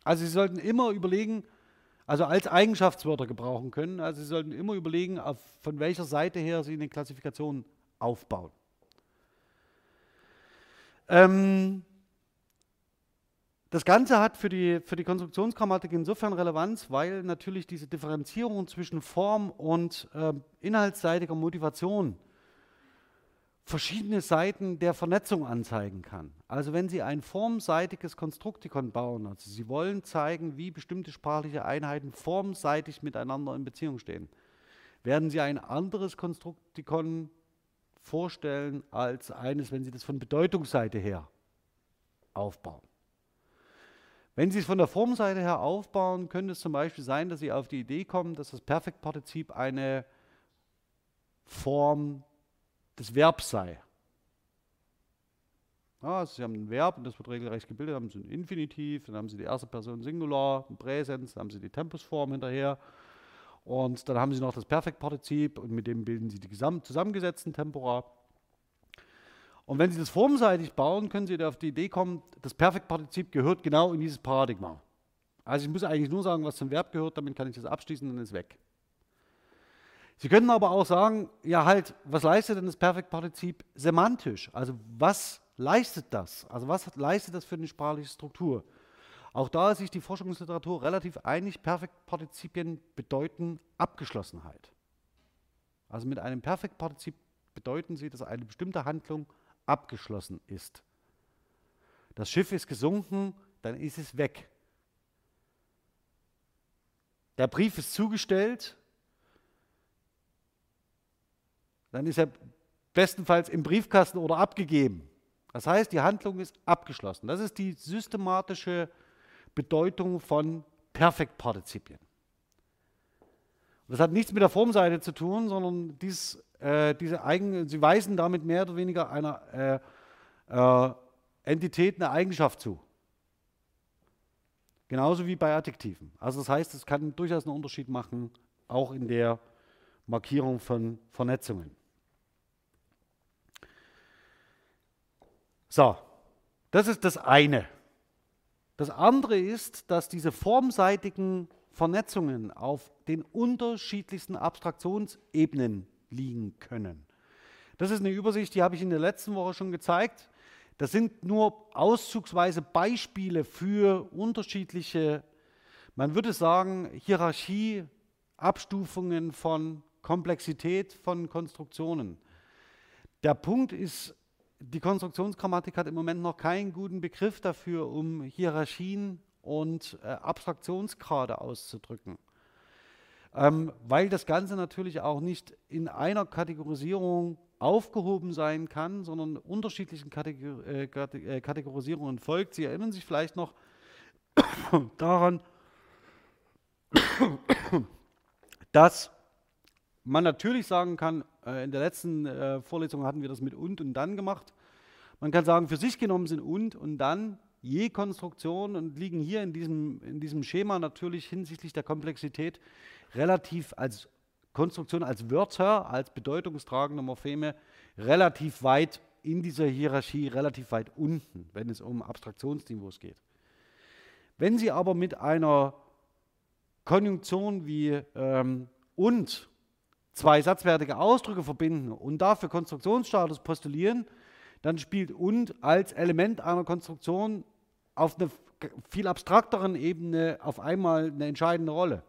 Also Sie sollten immer überlegen, also als Eigenschaftswörter gebrauchen können. Also Sie sollten immer überlegen, auf, von welcher Seite her Sie eine Klassifikation aufbauen. Ähm, das Ganze hat für die, für die Konstruktionsgrammatik insofern Relevanz, weil natürlich diese Differenzierung zwischen Form und äh, inhaltsseitiger Motivation verschiedene Seiten der Vernetzung anzeigen kann. Also wenn Sie ein formseitiges Konstruktikon bauen, also Sie wollen zeigen, wie bestimmte sprachliche Einheiten formseitig miteinander in Beziehung stehen, werden Sie ein anderes Konstruktikon vorstellen als eines, wenn Sie das von Bedeutungsseite her aufbauen. Wenn Sie es von der Formseite her aufbauen, könnte es zum Beispiel sein, dass Sie auf die Idee kommen, dass das Perfektpartizip eine Form des Verbs sei. Ja, also Sie haben ein Verb und das wird regelrecht gebildet, dann haben Sie ein Infinitiv, dann haben Sie die erste Person Singular, ein Präsens, dann haben Sie die Tempusform hinterher und dann haben Sie noch das Perfektpartizip und mit dem bilden Sie die zusammengesetzten Tempora. Und wenn Sie das formseitig bauen, können Sie auf die Idee kommen, das Perfektpartizip gehört genau in dieses Paradigma. Also ich muss eigentlich nur sagen, was zum Verb gehört, damit kann ich das abschließen und dann ist weg. Sie können aber auch sagen, ja halt, was leistet denn das Perfektpartizip semantisch? Also was leistet das? Also was leistet das für eine sprachliche Struktur? Auch da ist sich die Forschungsliteratur relativ einig, Perfektpartizipien bedeuten Abgeschlossenheit. Also mit einem Perfektpartizip bedeuten sie, dass eine bestimmte Handlung abgeschlossen ist. Das Schiff ist gesunken, dann ist es weg. Der Brief ist zugestellt, dann ist er bestenfalls im Briefkasten oder abgegeben. Das heißt, die Handlung ist abgeschlossen. Das ist die systematische Bedeutung von Perfektpartizipien. Das hat nichts mit der Formseite zu tun, sondern dies, äh, diese Eigen, sie weisen damit mehr oder weniger einer äh, äh, Entität eine Eigenschaft zu. Genauso wie bei Adjektiven. Also das heißt, es kann durchaus einen Unterschied machen, auch in der Markierung von Vernetzungen. So, das ist das eine. Das andere ist, dass diese formseitigen Vernetzungen auf den unterschiedlichsten Abstraktionsebenen liegen können. Das ist eine Übersicht, die habe ich in der letzten Woche schon gezeigt. Das sind nur auszugsweise Beispiele für unterschiedliche, man würde sagen, Hierarchie, Abstufungen von Komplexität von Konstruktionen. Der Punkt ist die Konstruktionsgrammatik hat im Moment noch keinen guten Begriff dafür, um Hierarchien und äh, Abstraktionsgrade auszudrücken. Ähm, weil das Ganze natürlich auch nicht in einer Kategorisierung aufgehoben sein kann, sondern unterschiedlichen Kategor äh, äh Kategorisierungen folgt. Sie erinnern sich vielleicht noch [COUGHS] daran, [COUGHS] dass man natürlich sagen kann, äh, in der letzten äh, Vorlesung hatten wir das mit und und dann gemacht. Man kann sagen, für sich genommen sind und und dann je Konstruktion und liegen hier in diesem, in diesem Schema natürlich hinsichtlich der Komplexität relativ als Konstruktion, als Wörter, als bedeutungstragende Morpheme relativ weit in dieser Hierarchie, relativ weit unten, wenn es um Abstraktionsniveaus geht. Wenn Sie aber mit einer Konjunktion wie ähm, und zwei satzwertige Ausdrücke verbinden und dafür Konstruktionsstatus postulieren, dann spielt und als Element einer Konstruktion auf einer viel abstrakteren Ebene auf einmal eine entscheidende Rolle.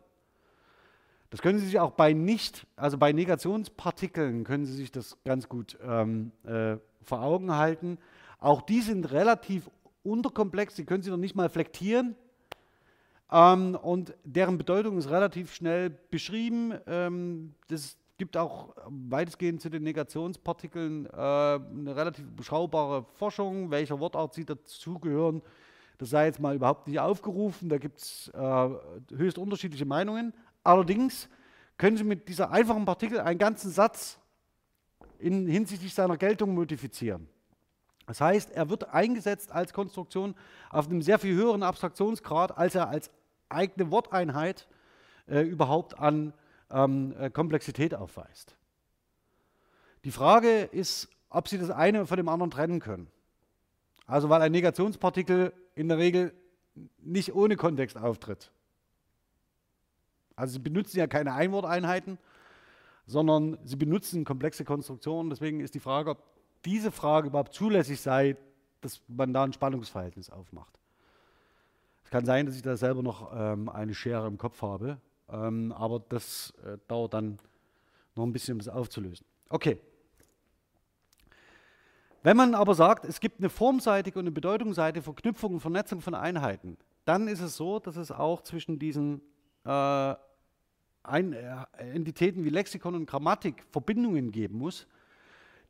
Das können Sie sich auch bei nicht, also bei Negationspartikeln können Sie sich das ganz gut ähm, äh, vor Augen halten. Auch die sind relativ unterkomplex, Sie können sie noch nicht mal flektieren. Ähm, und deren Bedeutung ist relativ schnell beschrieben. Ähm, das gibt auch weitestgehend zu den Negationspartikeln äh, eine relativ beschaubare Forschung, welcher Wortart sie dazugehören. Das sei jetzt mal überhaupt nicht aufgerufen, da gibt es äh, höchst unterschiedliche Meinungen. Allerdings können Sie mit dieser einfachen Partikel einen ganzen Satz in, hinsichtlich seiner Geltung modifizieren. Das heißt, er wird eingesetzt als Konstruktion auf einem sehr viel höheren Abstraktionsgrad, als er als eigene Worteinheit äh, überhaupt an ähm, äh, Komplexität aufweist. Die Frage ist, ob Sie das eine von dem anderen trennen können. Also weil ein Negationspartikel in der Regel nicht ohne Kontext auftritt. Also Sie benutzen ja keine Einworteinheiten, sondern Sie benutzen komplexe Konstruktionen. Deswegen ist die Frage, ob diese Frage überhaupt zulässig sei, dass man da ein Spannungsverhältnis aufmacht. Es kann sein, dass ich da selber noch ähm, eine Schere im Kopf habe, ähm, aber das äh, dauert dann noch ein bisschen, um das aufzulösen. Okay. Wenn man aber sagt, es gibt eine formseitige und eine bedeutungsseitige Verknüpfung und Vernetzung von Einheiten, dann ist es so, dass es auch zwischen diesen äh, ein, äh, Entitäten wie Lexikon und Grammatik Verbindungen geben muss,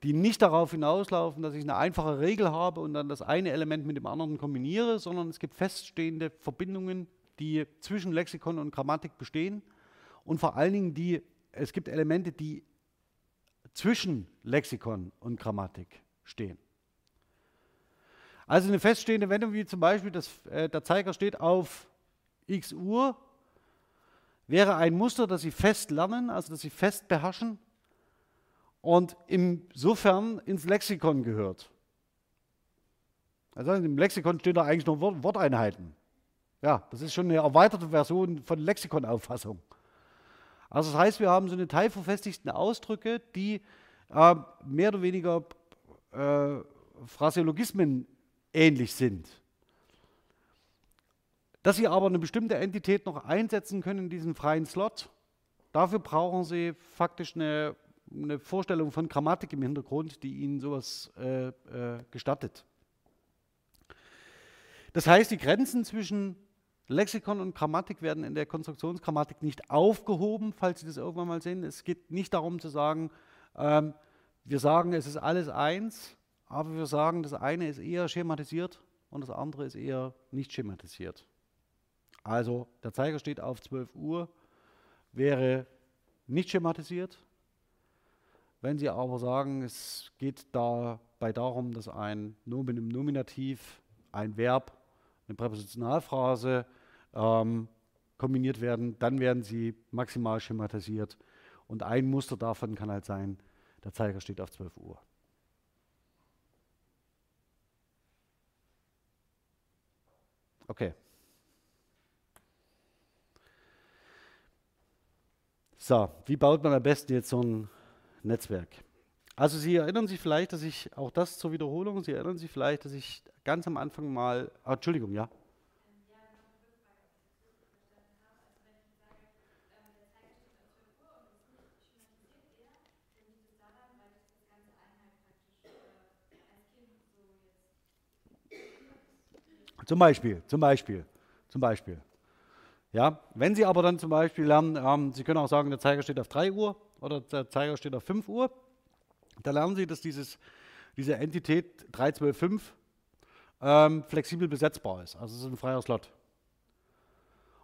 die nicht darauf hinauslaufen, dass ich eine einfache Regel habe und dann das eine Element mit dem anderen kombiniere, sondern es gibt feststehende Verbindungen, die zwischen Lexikon und Grammatik bestehen und vor allen Dingen die, es gibt Elemente, die zwischen Lexikon und Grammatik stehen. Also eine feststehende Wendung wie zum Beispiel, dass äh, der Zeiger steht auf x Uhr, wäre ein Muster, das Sie fest lernen, also das Sie fest beherrschen und insofern ins Lexikon gehört. Also im Lexikon stehen da eigentlich nur Worteinheiten. Ja, das ist schon eine erweiterte Version von Lexikonauffassung. Also das heißt, wir haben so eine teilverfestigten Ausdrücke, die äh, mehr oder weniger äh, Phraseologismen ähnlich sind. Dass Sie aber eine bestimmte Entität noch einsetzen können in diesen freien Slot, dafür brauchen Sie faktisch eine eine Vorstellung von Grammatik im Hintergrund, die Ihnen sowas äh, äh, gestattet. Das heißt, die Grenzen zwischen Lexikon und Grammatik werden in der Konstruktionsgrammatik nicht aufgehoben, falls Sie das irgendwann mal sehen. Es geht nicht darum zu sagen, ähm, wir sagen, es ist alles eins, aber wir sagen, das eine ist eher schematisiert und das andere ist eher nicht schematisiert. Also der Zeiger steht auf 12 Uhr, wäre nicht schematisiert, wenn Sie aber sagen, es geht dabei darum, dass ein Nomen Nominativ, ein Verb, eine Präpositionalphrase ähm, kombiniert werden, dann werden sie maximal schematisiert. Und ein Muster davon kann halt sein, der Zeiger steht auf 12 Uhr. Okay. So, wie baut man am besten jetzt so ein Netzwerk. Also Sie erinnern sich vielleicht, dass ich, auch das zur Wiederholung, Sie erinnern sich vielleicht, dass ich ganz am Anfang mal, ah, Entschuldigung, ja. Zum Beispiel, zum Beispiel, zum Beispiel. Ja, wenn Sie aber dann zum Beispiel lernen, ähm, Sie können auch sagen, der Zeiger steht auf 3 Uhr, oder der Zeiger steht auf 5 Uhr. Da lernen Sie, dass dieses, diese Entität 312.5 ähm, flexibel besetzbar ist. Also es ist ein freier Slot.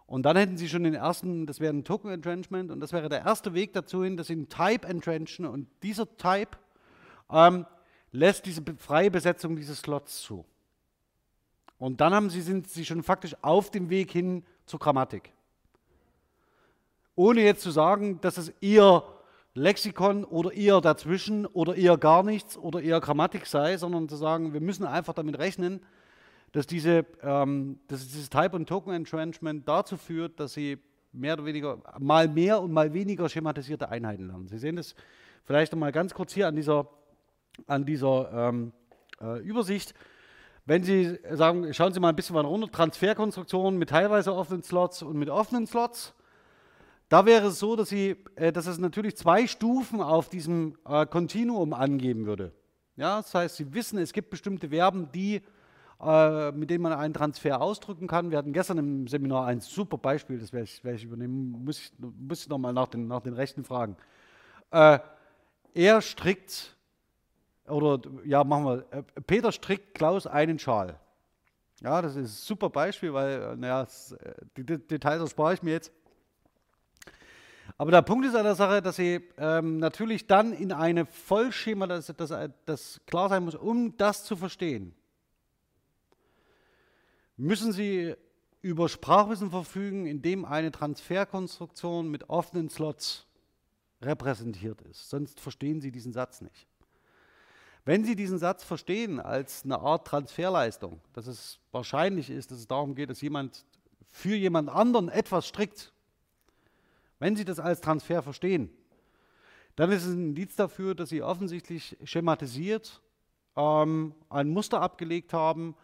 Und dann hätten Sie schon den ersten, das wäre ein Token Entrenchment und das wäre der erste Weg dazu hin, dass Sie einen Type entrenchen und dieser Type ähm, lässt diese freie Besetzung dieses Slots zu. Und dann haben Sie, sind Sie schon faktisch auf dem Weg hin zur Grammatik. Ohne jetzt zu sagen, dass es eher Lexikon oder eher dazwischen oder eher gar nichts oder eher Grammatik sei, sondern zu sagen, wir müssen einfach damit rechnen, dass, diese, ähm, dass dieses Type- und Token-Entrenchment dazu führt, dass Sie mehr oder weniger mal mehr und mal weniger schematisierte Einheiten lernen. Sie sehen das vielleicht nochmal ganz kurz hier an dieser, an dieser ähm, äh, Übersicht. Wenn Sie sagen, schauen Sie mal ein bisschen weiter runter, Transferkonstruktionen mit teilweise offenen Slots und mit offenen Slots da wäre es so, dass, sie, äh, dass es natürlich zwei Stufen auf diesem äh, Kontinuum angeben würde. Ja, das heißt, Sie wissen, es gibt bestimmte Verben, die, äh, mit denen man einen Transfer ausdrücken kann. Wir hatten gestern im Seminar ein super Beispiel, das werde ich, werde ich übernehmen, muss ich, muss ich nochmal nach den, nach den Rechten fragen. Äh, er strickt, oder ja, machen wir, äh, Peter strickt Klaus einen Schal. Ja, das ist ein super Beispiel, weil, äh, naja, äh, die Details erspare ich mir jetzt. Aber der Punkt ist an der Sache, dass Sie ähm, natürlich dann in eine Vollschema, dass das, das klar sein muss, um das zu verstehen, müssen Sie über Sprachwissen verfügen, in dem eine Transferkonstruktion mit offenen Slots repräsentiert ist. Sonst verstehen Sie diesen Satz nicht. Wenn Sie diesen Satz verstehen als eine Art Transferleistung, dass es wahrscheinlich ist, dass es darum geht, dass jemand für jemand anderen etwas strickt, wenn Sie das als Transfer verstehen, dann ist es ein Indiz dafür, dass Sie offensichtlich schematisiert ähm, ein Muster abgelegt haben,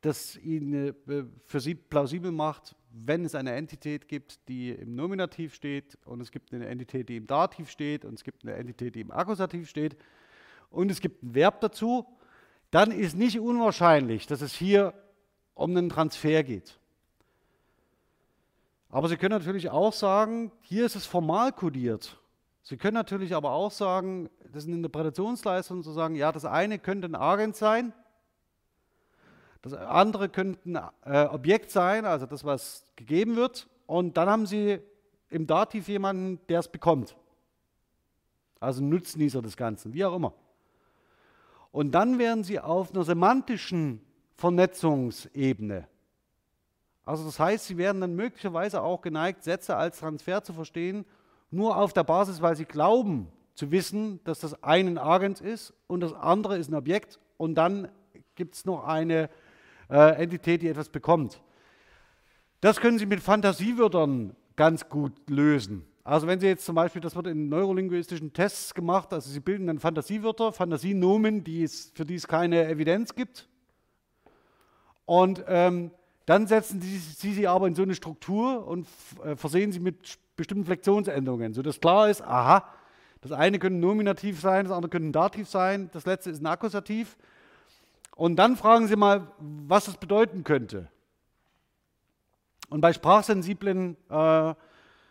das Ihnen äh, für Sie plausibel macht, wenn es eine Entität gibt, die im Nominativ steht und es gibt eine Entität, die im Dativ steht und es gibt eine Entität, die im Akkusativ steht und es gibt ein Verb dazu, dann ist nicht unwahrscheinlich, dass es hier um einen Transfer geht. Aber Sie können natürlich auch sagen, hier ist es formal kodiert. Sie können natürlich aber auch sagen, das ist eine Interpretationsleistung, zu sagen, ja, das eine könnte ein Agent sein, das andere könnte ein äh, Objekt sein, also das, was gegeben wird, und dann haben Sie im Dativ jemanden, der es bekommt. Also ein Nutznießer des Ganzen, wie auch immer. Und dann wären Sie auf einer semantischen Vernetzungsebene. Also das heißt, Sie werden dann möglicherweise auch geneigt, Sätze als Transfer zu verstehen, nur auf der Basis, weil Sie glauben zu wissen, dass das eine ein Agent ist und das andere ist ein Objekt und dann gibt es noch eine äh, Entität, die etwas bekommt. Das können Sie mit Fantasiewörtern ganz gut lösen. Also wenn Sie jetzt zum Beispiel, das wird in neurolinguistischen Tests gemacht, also Sie bilden dann Fantasiewörter, Fantasienomen, die es, für die es keine Evidenz gibt. Und ähm, dann setzen Sie, Sie sie aber in so eine Struktur und äh, versehen sie mit bestimmten Flexionsänderungen, sodass klar ist, aha, das eine könnte Nominativ sein, das andere könnte ein Dativ sein, das letzte ist ein Akkusativ. Und dann fragen Sie mal, was das bedeuten könnte. Und bei sprachsensiblen äh,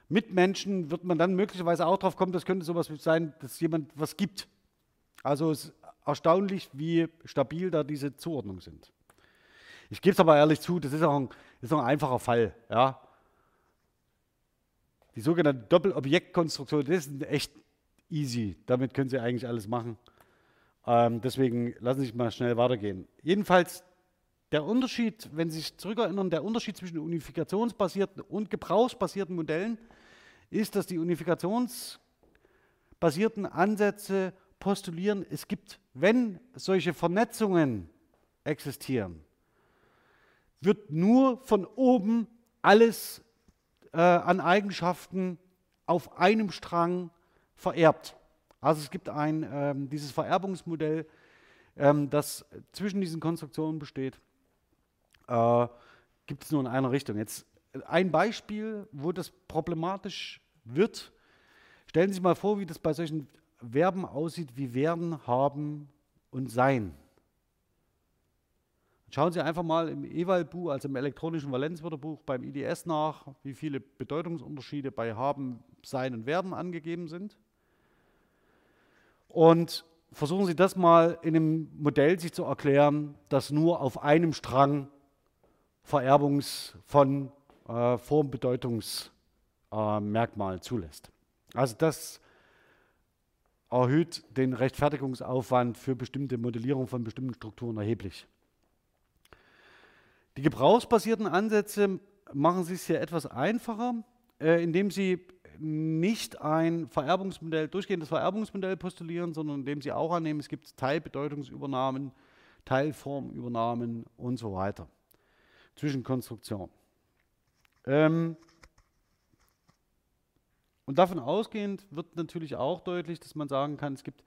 Mitmenschen wird man dann möglicherweise auch darauf kommen, das könnte sowas sein, dass jemand was gibt. Also es ist erstaunlich, wie stabil da diese Zuordnungen sind. Ich gebe es aber ehrlich zu, das ist auch ein, ist auch ein einfacher Fall. Ja. Die sogenannte Doppelobjektkonstruktion, das ist echt easy. Damit können Sie eigentlich alles machen. Ähm, deswegen lassen Sie sich mal schnell weitergehen. Jedenfalls der Unterschied, wenn Sie sich zurückerinnern, der Unterschied zwischen unifikationsbasierten und gebrauchsbasierten Modellen ist, dass die unifikationsbasierten Ansätze postulieren, es gibt, wenn solche Vernetzungen existieren, wird nur von oben alles äh, an Eigenschaften auf einem Strang vererbt. Also es gibt ein, ähm, dieses Vererbungsmodell, ähm, das zwischen diesen Konstruktionen besteht, äh, gibt es nur in einer Richtung. Jetzt ein Beispiel, wo das problematisch wird. Stellen Sie sich mal vor, wie das bei solchen Verben aussieht, wie werden, haben und sein. Schauen Sie einfach mal im EWAL-Buch, also im elektronischen Valenzwörterbuch beim IDS nach, wie viele Bedeutungsunterschiede bei haben, sein und werden angegeben sind. Und versuchen Sie das mal in einem Modell sich zu erklären, das nur auf einem Strang Vererbungs von äh, Formbedeutungsmerkmalen äh, zulässt. Also das erhöht den Rechtfertigungsaufwand für bestimmte Modellierung von bestimmten Strukturen erheblich. Die gebrauchsbasierten Ansätze machen es sich hier etwas einfacher, äh, indem sie nicht ein Vererbungsmodell, durchgehendes Vererbungsmodell postulieren, sondern indem sie auch annehmen, es gibt Teilbedeutungsübernahmen, Teilformübernahmen und so weiter. Zwischenkonstruktion. Ähm, und davon ausgehend wird natürlich auch deutlich, dass man sagen kann, es gibt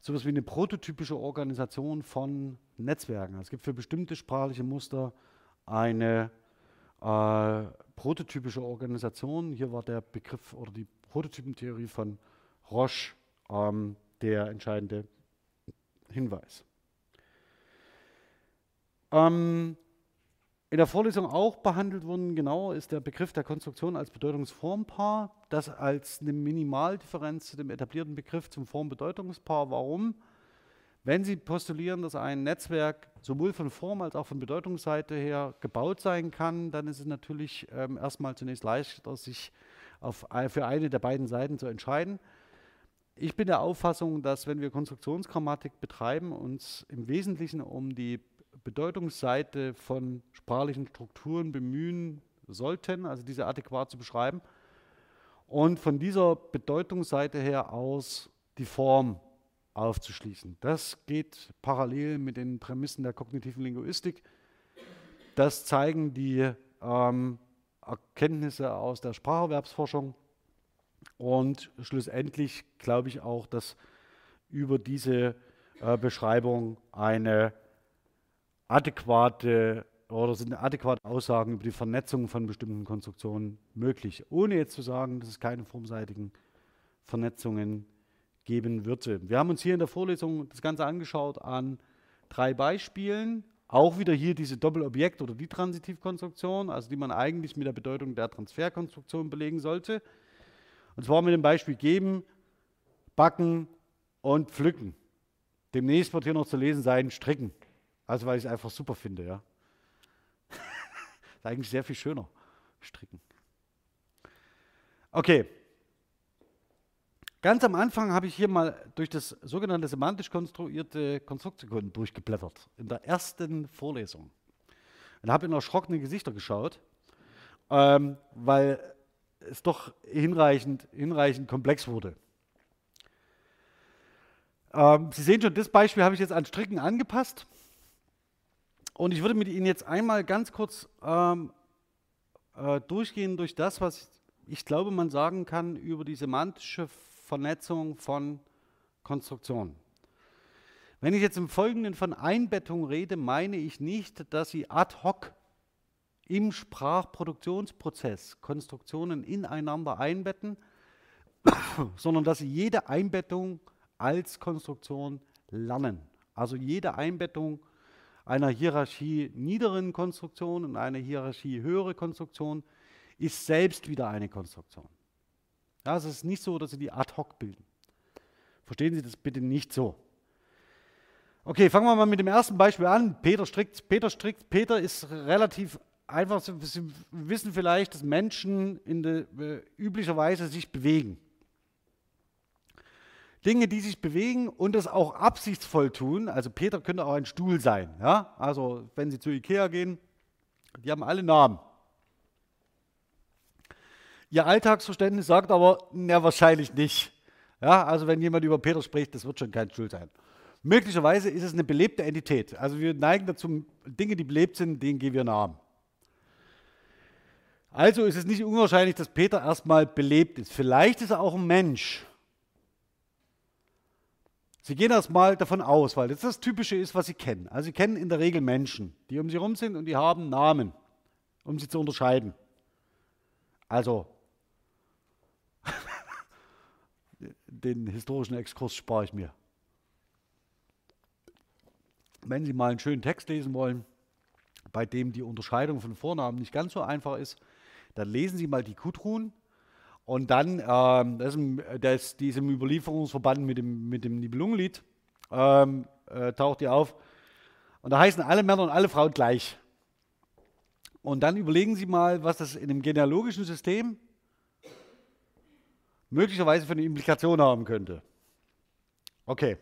sowas wie eine prototypische Organisation von Netzwerken. Es gibt für bestimmte sprachliche Muster eine äh, prototypische Organisation. Hier war der Begriff oder die Prototypentheorie von Roche ähm, der entscheidende Hinweis. Ähm, in der Vorlesung auch behandelt worden, genau, ist der Begriff der Konstruktion als Bedeutungsformpaar, das als eine Minimaldifferenz zu dem etablierten Begriff zum Formbedeutungspaar. Warum? Wenn Sie postulieren, dass ein Netzwerk sowohl von Form als auch von Bedeutungsseite her gebaut sein kann, dann ist es natürlich ähm, erstmal zunächst leichter, sich auf, für eine der beiden Seiten zu entscheiden. Ich bin der Auffassung, dass wenn wir Konstruktionsgrammatik betreiben, uns im Wesentlichen um die Bedeutungsseite von sprachlichen Strukturen bemühen sollten, also diese adäquat zu beschreiben, und von dieser Bedeutungsseite her aus die Form aufzuschließen. Das geht parallel mit den Prämissen der kognitiven Linguistik. Das zeigen die ähm, Erkenntnisse aus der Spracherwerbsforschung. Und schlussendlich glaube ich auch, dass über diese äh, Beschreibung eine adäquate oder sind adäquate Aussagen über die Vernetzung von bestimmten Konstruktionen möglich, ohne jetzt zu sagen, dass es keine formseitigen Vernetzungen geben würde. Wir haben uns hier in der Vorlesung das Ganze angeschaut an drei Beispielen. Auch wieder hier diese Doppelobjekt- oder die Transitivkonstruktion, also die man eigentlich mit der Bedeutung der Transferkonstruktion belegen sollte. Und zwar mit dem Beispiel geben, backen und pflücken. Demnächst wird hier noch zu lesen sein, stricken. Also weil ich es einfach super finde, ja. [LAUGHS] ist eigentlich sehr viel schöner, stricken. Okay. Ganz am Anfang habe ich hier mal durch das sogenannte semantisch konstruierte Konstruktion durchgeblättert, in der ersten Vorlesung. Und habe in erschrockene Gesichter geschaut, ähm, weil es doch hinreichend, hinreichend komplex wurde. Ähm, Sie sehen schon, das Beispiel habe ich jetzt an Stricken angepasst. Und ich würde mit Ihnen jetzt einmal ganz kurz ähm, äh, durchgehen durch das, was ich glaube, man sagen kann über die semantische Vernetzung von Konstruktionen. Wenn ich jetzt im Folgenden von Einbettung rede, meine ich nicht, dass Sie ad hoc im Sprachproduktionsprozess Konstruktionen ineinander einbetten, [COUGHS] sondern dass Sie jede Einbettung als Konstruktion lernen. Also jede Einbettung einer Hierarchie niederen Konstruktion und einer Hierarchie höhere Konstruktion ist selbst wieder eine Konstruktion. Ja, es ist nicht so, dass sie die ad hoc bilden. Verstehen Sie das bitte nicht so. Okay, fangen wir mal mit dem ersten Beispiel an. Peter strickt. Peter strickt. Peter ist relativ einfach. Sie wissen vielleicht, dass Menschen in der, äh, üblicherweise sich bewegen. Dinge, die sich bewegen und das auch absichtsvoll tun. Also Peter könnte auch ein Stuhl sein. Ja? Also wenn Sie zu Ikea gehen, die haben alle Namen. Ihr Alltagsverständnis sagt aber, na wahrscheinlich nicht. Ja, also wenn jemand über Peter spricht, das wird schon kein Stuhl sein. Möglicherweise ist es eine belebte Entität. Also wir neigen dazu, Dinge, die belebt sind, denen geben wir Namen. Also ist es nicht unwahrscheinlich, dass Peter erstmal belebt ist. Vielleicht ist er auch ein Mensch. Sie gehen erstmal davon aus, weil das das Typische ist, was Sie kennen. Also Sie kennen in der Regel Menschen, die um Sie herum sind und die haben Namen, um sie zu unterscheiden. Also, [LAUGHS] den historischen Exkurs spare ich mir. Wenn Sie mal einen schönen Text lesen wollen, bei dem die Unterscheidung von Vornamen nicht ganz so einfach ist, dann lesen Sie mal die Kudrun und dann, ähm, das, das, diesem Überlieferungsverband mit dem, mit dem Nibelungenlied, ähm, äh, taucht die auf. Und da heißen alle Männer und alle Frauen gleich. Und dann überlegen Sie mal, was das in dem genealogischen System möglicherweise für eine Implikation haben könnte. Okay.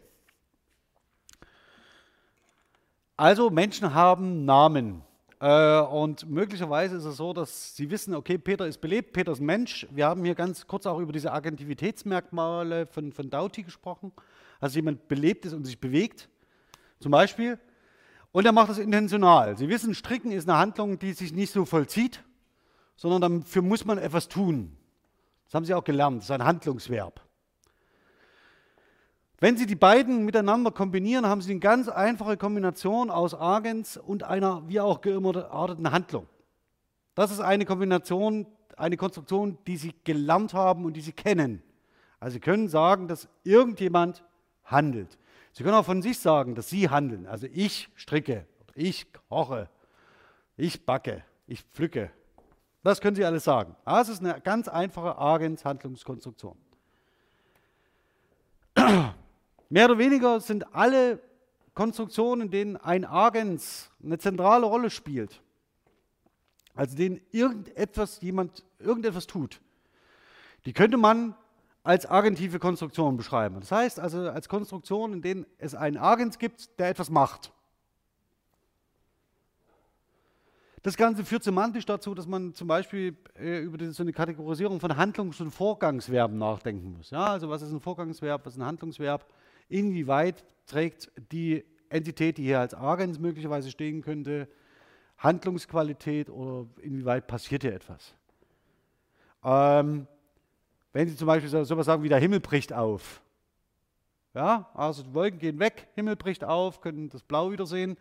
Also Menschen haben Namen. Äh, und möglicherweise ist es so, dass Sie wissen, okay, Peter ist belebt, Peter ist Mensch. Wir haben hier ganz kurz auch über diese Agentivitätsmerkmale von, von Doughty gesprochen. Also jemand belebt ist und sich bewegt, zum Beispiel. Und er macht das intentional. Sie wissen, Stricken ist eine Handlung, die sich nicht so vollzieht, sondern dafür muss man etwas tun. Das haben Sie auch gelernt, das ist ein Handlungsverb. Wenn Sie die beiden miteinander kombinieren, haben Sie eine ganz einfache Kombination aus Agens und einer wie auch gearteten Handlung. Das ist eine Kombination, eine Konstruktion, die Sie gelernt haben und die Sie kennen. Also Sie können sagen, dass irgendjemand handelt. Sie können auch von sich sagen, dass Sie handeln. Also ich stricke, ich koche, ich backe, ich pflücke. Das können Sie alles sagen. Das ist eine ganz einfache Agens-Handlungskonstruktion. Mehr oder weniger sind alle Konstruktionen, in denen ein Agens eine zentrale Rolle spielt, also denen irgendetwas jemand irgendetwas tut, die könnte man als agentive Konstruktion beschreiben. Das heißt also als Konstruktion, in denen es einen Agens gibt, der etwas macht. Das Ganze führt semantisch dazu, dass man zum Beispiel äh, über so eine Kategorisierung von Handlungs- und Vorgangsverben nachdenken muss. Ja, also was ist ein Vorgangsverb, was ist ein Handlungsverb? Inwieweit trägt die Entität, die hier als Agens möglicherweise stehen könnte, Handlungsqualität oder inwieweit passiert hier etwas? Ähm, wenn Sie zum Beispiel so, sowas sagen wie der Himmel bricht auf. Ja, also die Wolken gehen weg, Himmel bricht auf, können das Blau wiedersehen.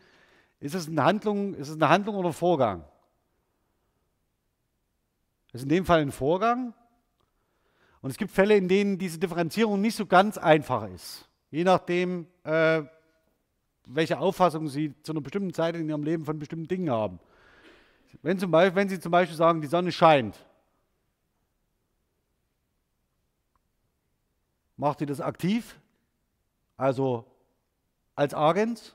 Ist es eine Handlung, ist es eine Handlung oder ein Vorgang? Das ist in dem Fall ein Vorgang. Und es gibt Fälle, in denen diese Differenzierung nicht so ganz einfach ist. Je nachdem, äh, welche Auffassung Sie zu einer bestimmten Zeit in Ihrem Leben von bestimmten Dingen haben. Wenn, zum Beispiel, wenn Sie zum Beispiel sagen, die Sonne scheint, macht sie das aktiv, also als Agens?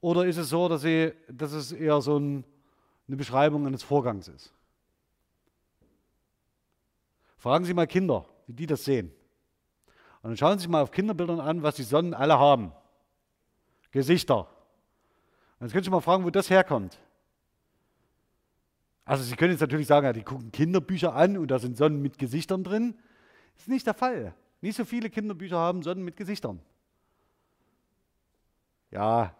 Oder ist es so, dass, sie, dass es eher so ein, eine Beschreibung eines Vorgangs ist? Fragen Sie mal Kinder, wie die das sehen. Und dann schauen Sie sich mal auf Kinderbildern an, was die Sonnen alle haben. Gesichter. Und jetzt können Sie mal fragen, wo das herkommt. Also Sie können jetzt natürlich sagen, ja, die gucken Kinderbücher an und da sind Sonnen mit Gesichtern drin. Das ist nicht der Fall. Nicht so viele Kinderbücher haben Sonnen mit Gesichtern. Ja,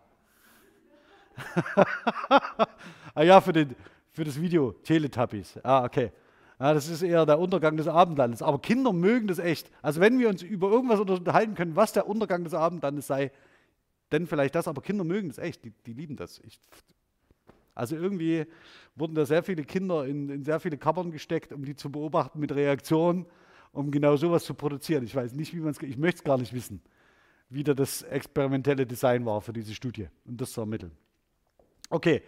[LAUGHS] ah ja, für, den, für das Video Teletubbies. Ah, okay. Ja, das ist eher der Untergang des Abendlandes. Aber Kinder mögen das echt. Also wenn wir uns über irgendwas unterhalten können, was der Untergang des Abendlandes sei, dann vielleicht das. Aber Kinder mögen das echt. Die, die lieben das. Ich, also irgendwie wurden da sehr viele Kinder in, in sehr viele Kammern gesteckt, um die zu beobachten mit Reaktionen, um genau sowas zu produzieren. Ich weiß nicht, wie man es, ich möchte es gar nicht wissen, wie da das experimentelle Design war für diese Studie, um das zu ermitteln. Okay.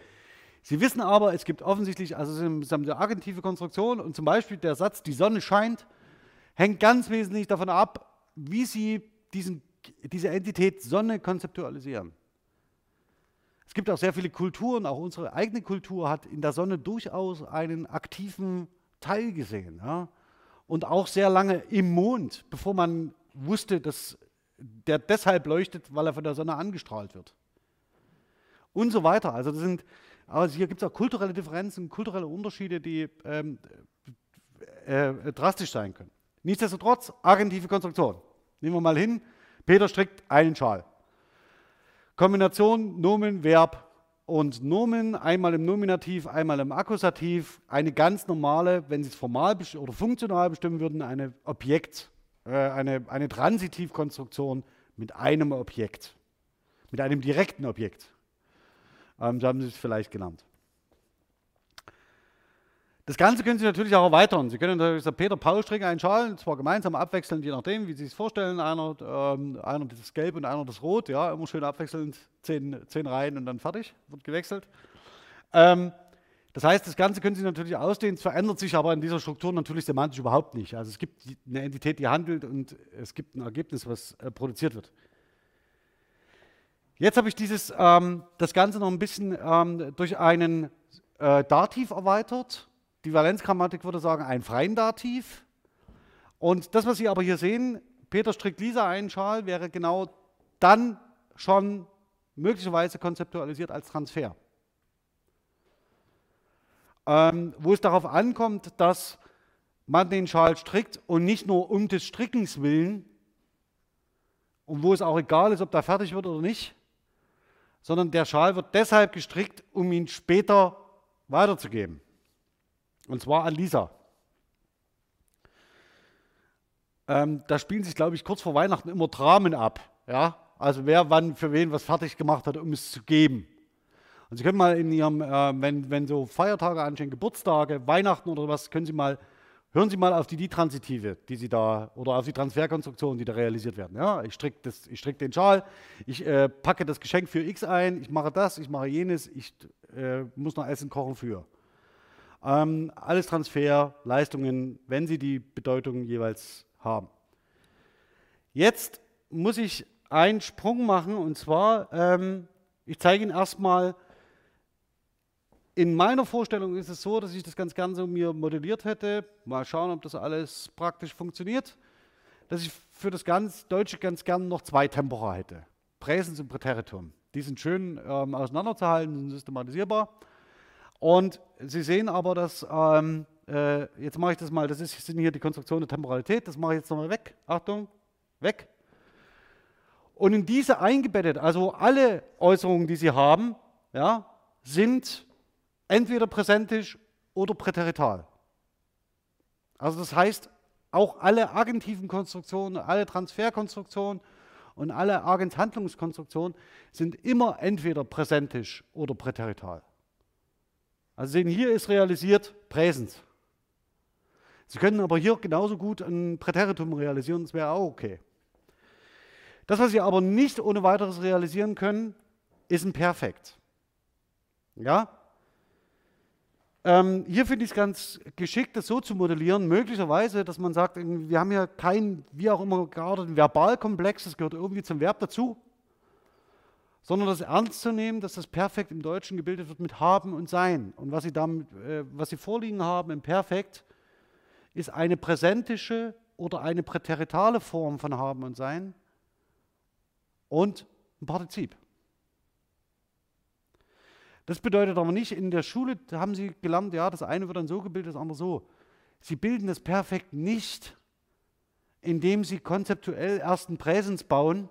Sie wissen aber, es gibt offensichtlich, also es ist eine agentive Konstruktion und zum Beispiel der Satz, die Sonne scheint, hängt ganz wesentlich davon ab, wie Sie diesen, diese Entität Sonne konzeptualisieren. Es gibt auch sehr viele Kulturen, auch unsere eigene Kultur hat in der Sonne durchaus einen aktiven Teil gesehen. Ja? Und auch sehr lange im Mond, bevor man wusste, dass der deshalb leuchtet, weil er von der Sonne angestrahlt wird und so weiter. Also, das sind, also hier gibt es auch kulturelle Differenzen, kulturelle Unterschiede, die ähm, äh, äh, drastisch sein können. Nichtsdestotrotz, agentive Konstruktion. Nehmen wir mal hin, Peter strickt einen Schal. Kombination Nomen, Verb und Nomen, einmal im Nominativ, einmal im Akkusativ. Eine ganz normale, wenn Sie es formal oder funktional bestimmen würden, eine Objekt, äh, eine, eine Transitivkonstruktion mit einem Objekt, mit einem direkten Objekt. Ähm, so haben Sie es vielleicht genannt. Das Ganze können Sie natürlich auch erweitern. Sie können natürlich Peter, Paul Schal, und zwar gemeinsam abwechselnd, je nachdem, wie Sie es vorstellen. Einer, ähm, einer das Gelb und einer das Rot. Ja, immer schön abwechselnd, zehn, zehn Reihen und dann fertig, wird gewechselt. Ähm, das heißt, das Ganze können Sie natürlich ausdehnen, es verändert sich aber in dieser Struktur natürlich semantisch überhaupt nicht. Also es gibt eine Entität, die handelt und es gibt ein Ergebnis, was äh, produziert wird. Jetzt habe ich dieses, ähm, das Ganze noch ein bisschen ähm, durch einen äh, Dativ erweitert. Die Valenzgrammatik würde sagen, einen freien Dativ. Und das, was Sie aber hier sehen, Peter strickt Lisa einen Schal, wäre genau dann schon möglicherweise konzeptualisiert als Transfer. Ähm, wo es darauf ankommt, dass man den Schal strickt und nicht nur um des Strickens willen und wo es auch egal ist, ob der fertig wird oder nicht, sondern der Schal wird deshalb gestrickt, um ihn später weiterzugeben. Und zwar an Lisa. Ähm, da spielen sich, glaube ich, kurz vor Weihnachten immer Dramen ab. Ja? Also wer wann für wen was fertig gemacht hat, um es zu geben. Und Sie können mal in Ihrem, äh, wenn, wenn so Feiertage anstehen, Geburtstage, Weihnachten oder was, können Sie mal, hören Sie mal auf die Die-Transitive, die Sie da, oder auf die Transferkonstruktionen, die da realisiert werden. Ja, ich stricke strick den Schal, ich äh, packe das Geschenk für X ein, ich mache das, ich mache jenes, ich äh, muss noch Essen kochen für. Ähm, alles Transfer, Leistungen, wenn sie die Bedeutung jeweils haben. Jetzt muss ich einen Sprung machen und zwar, ähm, ich zeige Ihnen erstmal, in meiner Vorstellung ist es so, dass ich das ganz gerne so mir modelliert hätte. Mal schauen, ob das alles praktisch funktioniert. Dass ich für das ganz Deutsche ganz gerne noch zwei Tempora hätte. Präsens und Präteritum. Die sind schön ähm, auseinanderzuhalten, sind systematisierbar. Und Sie sehen aber, dass, ähm, äh, jetzt mache ich das mal, das ist, sind hier die Konstruktion der Temporalität, das mache ich jetzt nochmal weg. Achtung, weg. Und in diese eingebettet, also alle Äußerungen, die Sie haben, ja, sind entweder präsentisch oder präterital. Also das heißt, auch alle agentiven Konstruktionen, alle Transferkonstruktionen und alle Agenthandlungskonstruktionen sind immer entweder präsentisch oder präterital. Also sehen, hier ist realisiert Präsens. Sie können aber hier genauso gut ein Präteritum realisieren, das wäre auch okay. Das, was Sie aber nicht ohne weiteres realisieren können, ist ein Perfekt. Ja? Ähm, hier finde ich es ganz geschickt, das so zu modellieren, möglicherweise, dass man sagt, wir haben ja kein, wie auch immer, ein Verbalkomplex, das gehört irgendwie zum Verb dazu, sondern das ernst zu nehmen, dass das Perfekt im Deutschen gebildet wird mit haben und sein. Und was Sie, damit, äh, was Sie vorliegen haben im Perfekt, ist eine präsentische oder eine präteritale Form von haben und sein und ein Partizip. Das bedeutet aber nicht, in der Schule haben Sie gelernt, ja, das eine wird dann so gebildet, das andere so. Sie bilden das Perfekt nicht, indem Sie konzeptuell erst ein Präsens bauen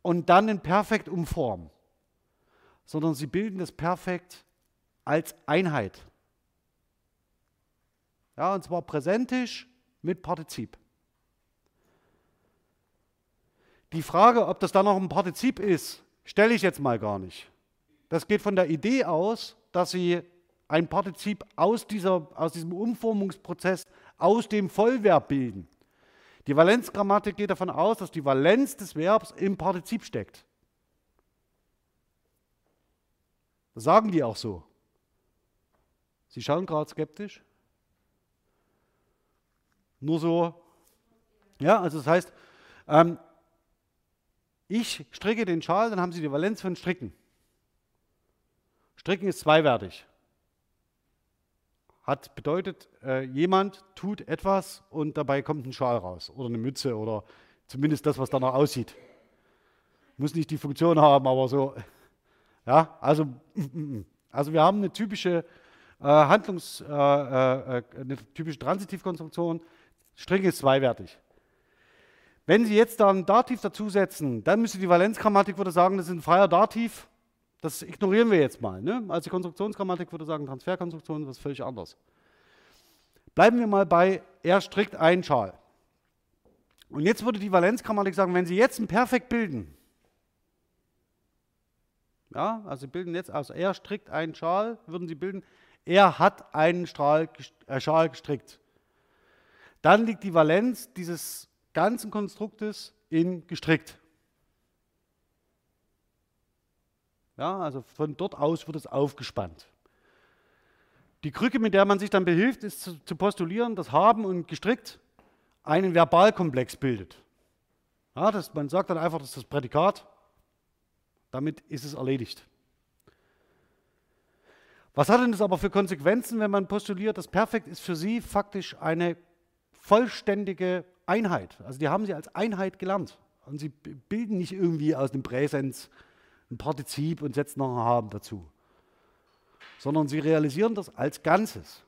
und dann ein Perfekt umformen, sondern Sie bilden das Perfekt als Einheit. Ja, und zwar präsentisch mit Partizip. Die Frage, ob das dann noch ein Partizip ist, stelle ich jetzt mal gar nicht. Das geht von der Idee aus, dass Sie ein Partizip aus, dieser, aus diesem Umformungsprozess, aus dem Vollverb bilden. Die Valenzgrammatik geht davon aus, dass die Valenz des Verbs im Partizip steckt. Das sagen die auch so. Sie schauen gerade skeptisch. Nur so. Ja, also das heißt, ähm, ich stricke den Schal, dann haben Sie die Valenz von Stricken. Stricken ist zweiwertig. Hat bedeutet, äh, jemand tut etwas und dabei kommt ein Schal raus oder eine Mütze oder zumindest das, was danach aussieht. Muss nicht die Funktion haben, aber so. Ja, also, [LAUGHS] also wir haben eine typische äh, Handlungs, äh, äh, eine typische Transitivkonstruktion. Stricken ist zweiwertig. Wenn Sie jetzt da ein Dativ dazusetzen, dann müsste die Valenzgrammatik würde sagen, das ist ein freier Dativ. Das ignorieren wir jetzt mal. Ne? Also die Konstruktionsgrammatik würde sagen, Transferkonstruktion ist völlig anderes. Bleiben wir mal bei, er strickt einen Schal. Und jetzt würde die Valenzgrammatik sagen, wenn Sie jetzt ein Perfekt bilden, ja, also Sie bilden jetzt aus, er strickt einen Schal, würden Sie bilden, er hat einen Strahl, äh, Schal gestrickt. Dann liegt die Valenz dieses ganzen Konstruktes in gestrickt. Ja, also von dort aus wird es aufgespannt. Die Krücke, mit der man sich dann behilft, ist zu, zu postulieren, dass haben und gestrickt einen Verbalkomplex bildet. Ja, das, man sagt dann einfach, das ist das Prädikat. Damit ist es erledigt. Was hat denn das aber für Konsequenzen, wenn man postuliert, das Perfekt ist für Sie faktisch eine vollständige Einheit. Also die haben sie als Einheit gelernt. Und sie bilden nicht irgendwie aus dem Präsens ein Partizip und setzen noch ein Haben dazu. Sondern sie realisieren das als Ganzes.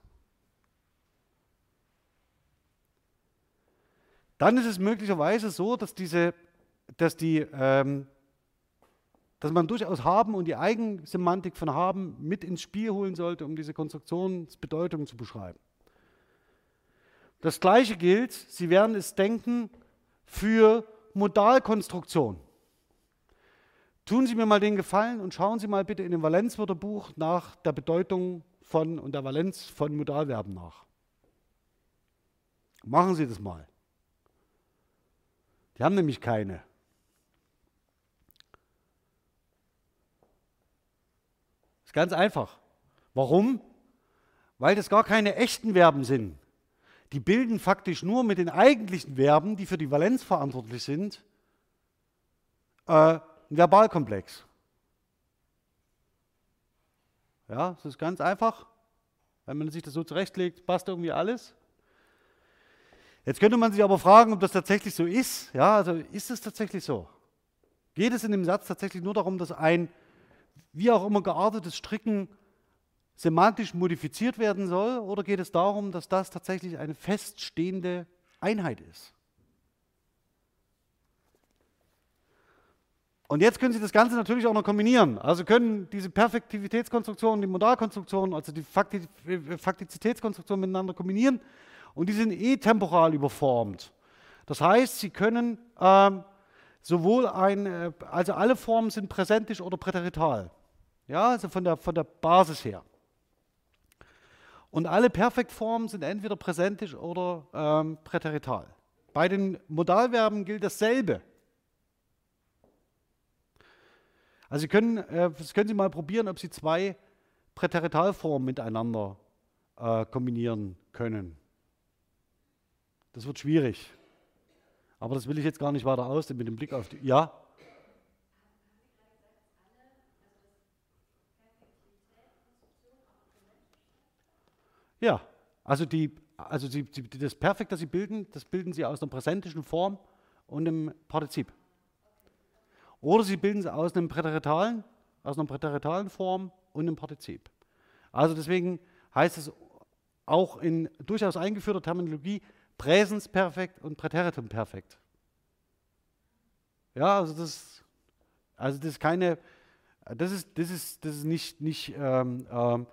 Dann ist es möglicherweise so, dass, diese, dass, die, ähm, dass man durchaus Haben und die Eigensemantik von Haben mit ins Spiel holen sollte, um diese Konstruktionsbedeutung zu beschreiben. Das gleiche gilt, Sie werden es denken, für Modalkonstruktion. Tun Sie mir mal den Gefallen und schauen Sie mal bitte in dem Valenzwörterbuch nach der Bedeutung von und der Valenz von Modalverben nach. Machen Sie das mal. Die haben nämlich keine. Ist ganz einfach. Warum? Weil das gar keine echten Verben sind. Die bilden faktisch nur mit den eigentlichen Verben, die für die Valenz verantwortlich sind, äh, einen Verbalkomplex. Ja, das ist ganz einfach. Wenn man sich das so zurechtlegt, passt irgendwie alles. Jetzt könnte man sich aber fragen, ob das tatsächlich so ist. Ja, also ist es tatsächlich so? Geht es in dem Satz tatsächlich nur darum, dass ein wie auch immer geartetes Stricken semantisch modifiziert werden soll? Oder geht es darum, dass das tatsächlich eine feststehende Einheit ist? Und jetzt können Sie das Ganze natürlich auch noch kombinieren. Also können diese Perfektivitätskonstruktion, die Modalkonstruktion, also die Faktizitätskonstruktion miteinander kombinieren und die sind eh temporal überformt. Das heißt, Sie können ähm, sowohl ein, äh, also alle Formen sind präsentisch oder präterital. Ja, also von der, von der Basis her. Und alle Perfektformen sind entweder präsentisch oder ähm, präterital. Bei den Modalverben gilt dasselbe. Also Sie können, äh, das können Sie mal probieren, ob Sie zwei Präteritalformen miteinander äh, kombinieren können. Das wird schwierig. Aber das will ich jetzt gar nicht weiter aus, mit dem Blick auf die. Ja? Ja, also, die, also die, die, das Perfekt, das Sie bilden, das bilden Sie aus einer präsentischen Form und einem Partizip. Oder Sie bilden es aus einem präteritalen, aus einer präteritalen Form und einem Partizip. Also deswegen heißt es auch in durchaus eingeführter Terminologie Präsensperfekt und Präteritumperfekt. Ja, also das, also das ist keine, das ist, das ist, das ist nicht, nicht ähm, ähm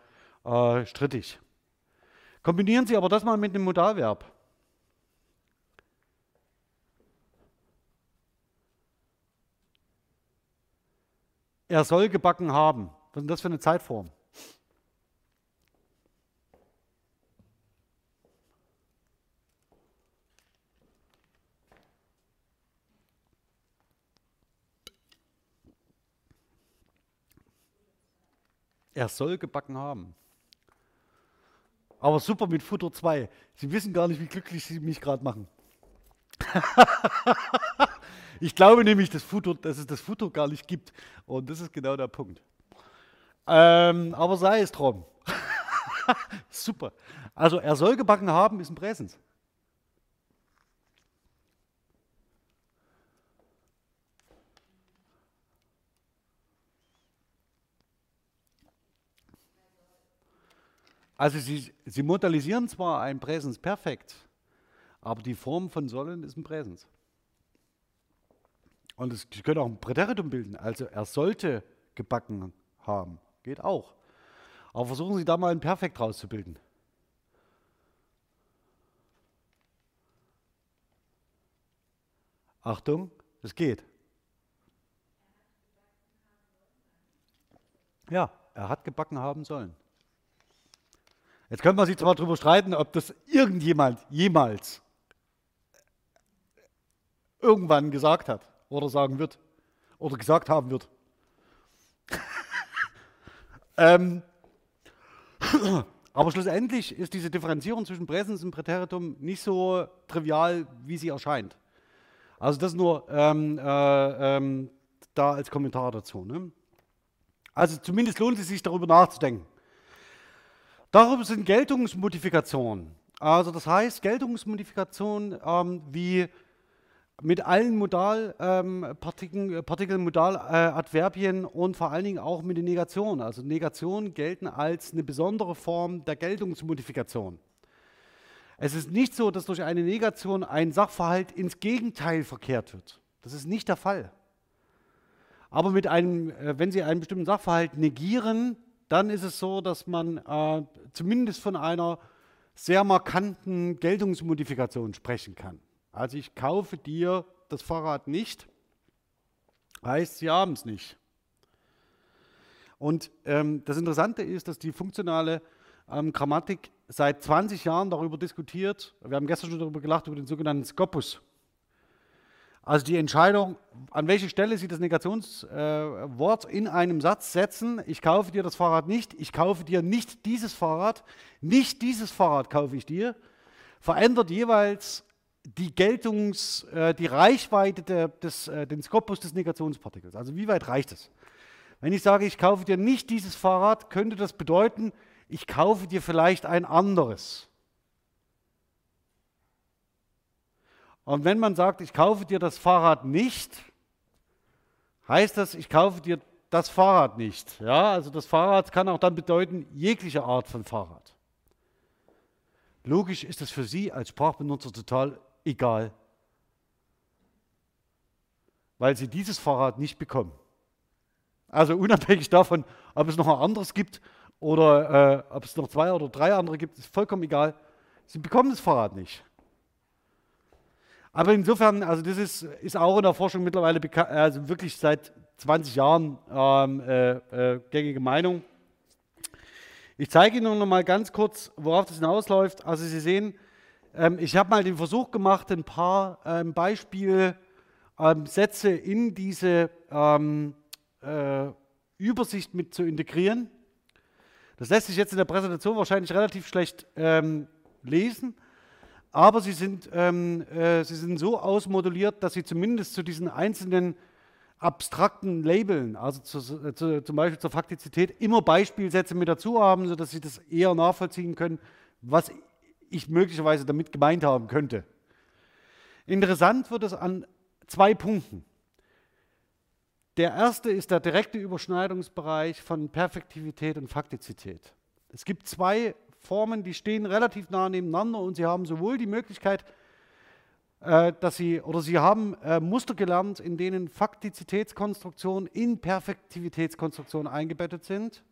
äh, strittig. Kombinieren Sie aber das mal mit dem Modalverb. Er soll gebacken haben. Was ist denn das für eine Zeitform? Er soll gebacken haben. Aber super mit Futter 2. Sie wissen gar nicht, wie glücklich Sie mich gerade machen. [LAUGHS] ich glaube nämlich, dass, Futter, dass, es das Futter gar nicht gibt. Und das ist genau der Punkt. Ähm, aber sei es drum. [LAUGHS] super. Also er soll gebacken haben, ist ein Präsens. Also Sie, Sie modalisieren zwar ein Präsens perfekt, aber die Form von sollen ist ein Präsens. Und es, können auch ein Präteritum bilden, also er sollte gebacken haben, geht auch. Aber versuchen Sie da mal ein Perfekt rauszubilden. Achtung, es geht. Ja, er hat gebacken haben sollen. Jetzt könnte man sich zwar darüber streiten, ob das irgendjemand jemals irgendwann gesagt hat oder sagen wird oder gesagt haben wird. [LAUGHS] ähm, [CLEARS THROAT] aber schlussendlich ist diese Differenzierung zwischen Präsens und Präteritum nicht so trivial, wie sie erscheint. Also das nur ähm, äh, ähm, da als Kommentar dazu. Ne? Also zumindest lohnt es sich darüber nachzudenken. Darüber sind Geltungsmodifikationen. Also das heißt, Geltungsmodifikationen ähm, wie mit allen Modalpartikeln, ähm, Partikeln, Modaladverbien äh, und vor allen Dingen auch mit den Negationen. Also Negationen gelten als eine besondere Form der Geltungsmodifikation. Es ist nicht so, dass durch eine Negation ein Sachverhalt ins Gegenteil verkehrt wird. Das ist nicht der Fall. Aber mit einem, äh, wenn Sie einen bestimmten Sachverhalt negieren, dann ist es so, dass man äh, zumindest von einer sehr markanten Geltungsmodifikation sprechen kann. Also ich kaufe dir das Fahrrad nicht, heißt, sie haben es nicht. Und ähm, das Interessante ist, dass die funktionale ähm, Grammatik seit 20 Jahren darüber diskutiert. Wir haben gestern schon darüber gelacht, über den sogenannten Scopus. Also die Entscheidung, an welche Stelle Sie das Negationswort äh, in einem Satz setzen. Ich kaufe dir das Fahrrad nicht, ich kaufe dir nicht dieses Fahrrad, nicht dieses Fahrrad kaufe ich dir, verändert jeweils die Geltungs-, äh, die Reichweite der, des, äh, den Skopus des Negationspartikels. Also wie weit reicht es? Wenn ich sage, ich kaufe dir nicht dieses Fahrrad, könnte das bedeuten, ich kaufe dir vielleicht ein anderes. Und wenn man sagt, ich kaufe dir das Fahrrad nicht, heißt das, ich kaufe dir das Fahrrad nicht. Ja, also das Fahrrad kann auch dann bedeuten, jegliche Art von Fahrrad. Logisch ist es für Sie als Sprachbenutzer total egal, weil Sie dieses Fahrrad nicht bekommen. Also unabhängig davon, ob es noch ein anderes gibt oder äh, ob es noch zwei oder drei andere gibt, ist vollkommen egal. Sie bekommen das Fahrrad nicht. Aber insofern, also das ist, ist auch in der Forschung mittlerweile also wirklich seit 20 Jahren ähm, äh, äh, gängige Meinung. Ich zeige Ihnen noch mal ganz kurz, worauf das hinausläuft. Also Sie sehen, ähm, ich habe mal den Versuch gemacht, ein paar ähm, Beispielsätze ähm, in diese ähm, äh, Übersicht mit zu integrieren. Das lässt sich jetzt in der Präsentation wahrscheinlich relativ schlecht ähm, lesen aber sie sind, äh, sie sind so ausmoduliert, dass sie zumindest zu diesen einzelnen abstrakten Labeln, also zu, zu, zum Beispiel zur Faktizität, immer Beispielsätze mit dazu haben, sodass sie das eher nachvollziehen können, was ich möglicherweise damit gemeint haben könnte. Interessant wird es an zwei Punkten. Der erste ist der direkte Überschneidungsbereich von Perfektivität und Faktizität. Es gibt zwei Formen, die stehen relativ nah nebeneinander und Sie haben sowohl die Möglichkeit, äh, dass Sie oder Sie haben äh, Muster gelernt, in denen Faktizitätskonstruktionen in Perfektivitätskonstruktionen eingebettet sind.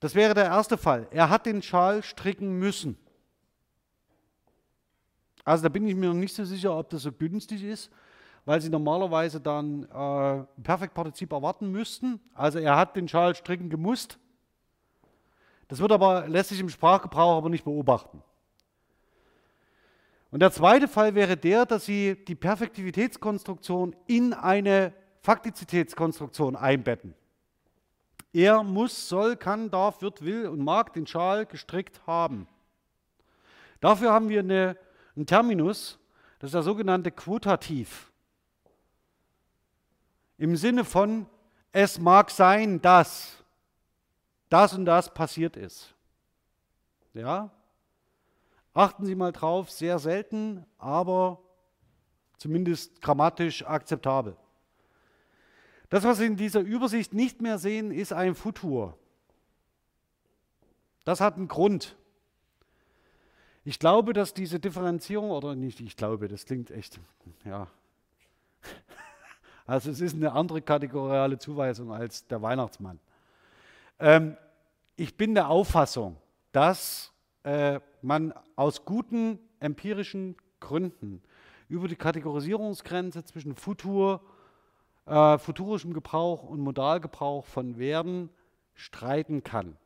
Das wäre der erste Fall. Er hat den Schal stricken müssen. Also da bin ich mir noch nicht so sicher, ob das so günstig ist, weil Sie normalerweise dann äh, Perfektpartizip erwarten müssten. Also er hat den Schal stricken gemusst. Das wird aber, lässt sich im Sprachgebrauch aber nicht beobachten. Und der zweite Fall wäre der, dass Sie die Perfektivitätskonstruktion in eine Faktizitätskonstruktion einbetten. Er muss, soll, kann, darf, wird, will und mag den Schal gestrickt haben. Dafür haben wir eine, einen Terminus, das ist der sogenannte Quotativ. Im Sinne von, es mag sein, dass das und das passiert ist. Ja? Achten Sie mal drauf, sehr selten, aber zumindest grammatisch akzeptabel. Das, was Sie in dieser Übersicht nicht mehr sehen, ist ein Futur. Das hat einen Grund. Ich glaube, dass diese Differenzierung, oder nicht, ich glaube, das klingt echt, ja. [LAUGHS] Also es ist eine andere kategoriale Zuweisung als der Weihnachtsmann. Ähm, ich bin der Auffassung, dass äh, man aus guten empirischen Gründen über die Kategorisierungsgrenze zwischen Futur, äh, futurischem Gebrauch und Modalgebrauch von Werden streiten kann.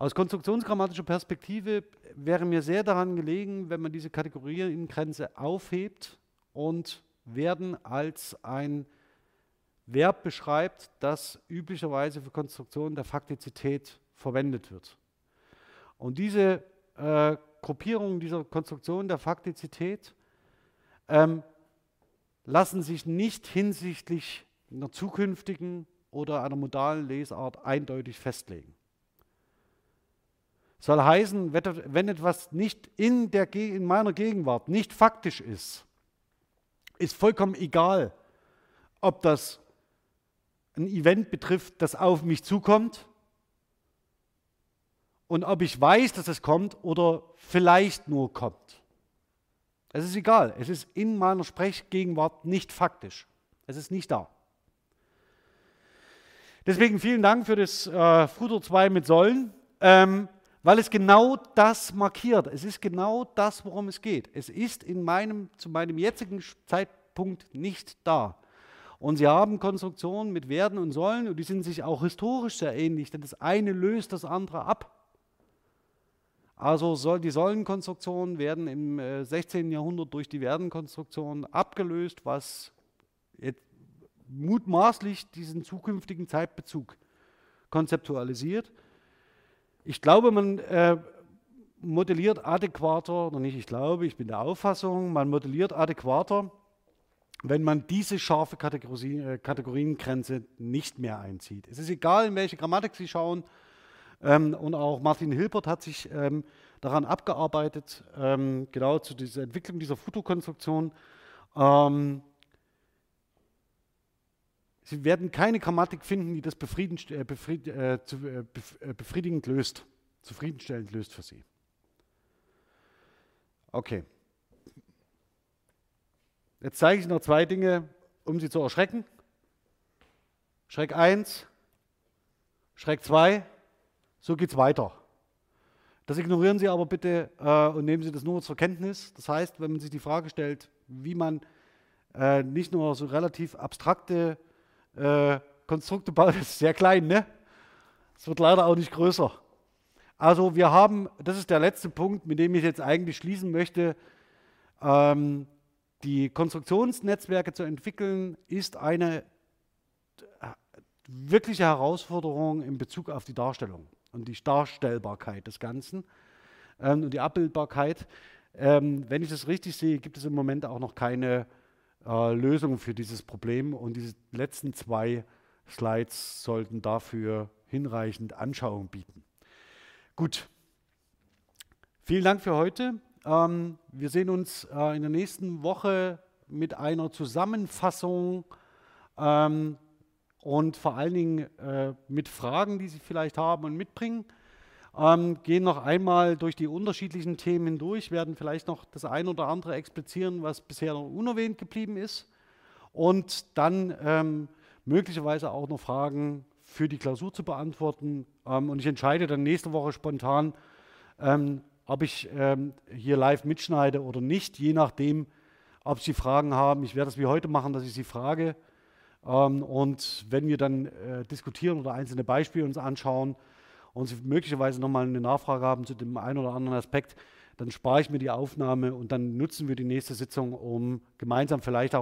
Aus konstruktionsgrammatischer Perspektive wäre mir sehr daran gelegen, wenn man diese Kategoriengrenze aufhebt und Werden als ein Verb beschreibt, das üblicherweise für Konstruktionen der Faktizität verwendet wird. Und diese äh, Gruppierungen dieser Konstruktion der Faktizität ähm, lassen sich nicht hinsichtlich einer zukünftigen oder einer modalen Lesart eindeutig festlegen. Soll heißen, wenn etwas nicht in, der, in meiner Gegenwart nicht faktisch ist, ist vollkommen egal, ob das ein Event betrifft, das auf mich zukommt und ob ich weiß, dass es kommt oder vielleicht nur kommt. Es ist egal, es ist in meiner Sprechgegenwart nicht faktisch. Es ist nicht da. Deswegen vielen Dank für das äh, Futur 2 mit Säulen, ähm, weil es genau das markiert. Es ist genau das, worum es geht. Es ist in meinem, zu meinem jetzigen Zeitpunkt nicht da. Und sie haben Konstruktionen mit Werden und Säulen und die sind sich auch historisch sehr ähnlich, denn das eine löst das andere ab. Also soll, die Säulenkonstruktionen werden im äh, 16. Jahrhundert durch die Werdenkonstruktion abgelöst, was mutmaßlich diesen zukünftigen Zeitbezug konzeptualisiert. Ich glaube, man äh, modelliert adäquater, oder nicht ich glaube, ich bin der Auffassung, man modelliert adäquater, wenn man diese scharfe äh, Kategoriengrenze nicht mehr einzieht. Es ist egal, in welche Grammatik Sie schauen, ähm, und auch Martin Hilbert hat sich ähm, daran abgearbeitet, ähm, genau zu dieser Entwicklung dieser Fotokonstruktion. Ähm, Sie werden keine Grammatik finden, die das befriedigend, äh, befried, äh, zu, äh, äh, befriedigend löst, zufriedenstellend löst für Sie. Okay. Jetzt zeige ich noch zwei Dinge, um Sie zu erschrecken. Schreck 1, Schreck 2, so geht es weiter. Das ignorieren Sie aber bitte äh, und nehmen Sie das nur zur Kenntnis. Das heißt, wenn man sich die Frage stellt, wie man äh, nicht nur so relativ abstrakte äh, Konstrukte baut, das ist sehr klein, ne? Es wird leider auch nicht größer. Also wir haben, das ist der letzte Punkt, mit dem ich jetzt eigentlich schließen möchte, ähm, die Konstruktionsnetzwerke zu entwickeln, ist eine äh, wirkliche Herausforderung in Bezug auf die Darstellung und die Darstellbarkeit des Ganzen ähm, und die Abbildbarkeit. Ähm, wenn ich das richtig sehe, gibt es im Moment auch noch keine äh, Lösung für dieses Problem und diese letzten zwei Slides sollten dafür hinreichend Anschauung bieten. Gut, vielen Dank für heute. Ähm, wir sehen uns äh, in der nächsten Woche mit einer Zusammenfassung ähm, und vor allen Dingen äh, mit Fragen, die Sie vielleicht haben und mitbringen. Ähm, gehen noch einmal durch die unterschiedlichen Themen hindurch, werden vielleicht noch das ein oder andere explizieren, was bisher noch unerwähnt geblieben ist. Und dann ähm, möglicherweise auch noch Fragen für die Klausur zu beantworten. Ähm, und ich entscheide dann nächste Woche spontan, ähm, ob ich ähm, hier live mitschneide oder nicht, je nachdem, ob Sie Fragen haben. Ich werde es wie heute machen, dass ich Sie frage. Ähm, und wenn wir dann äh, diskutieren oder einzelne Beispiele uns anschauen, und Sie möglicherweise nochmal eine Nachfrage haben zu dem einen oder anderen Aspekt, dann spare ich mir die Aufnahme und dann nutzen wir die nächste Sitzung, um gemeinsam vielleicht auch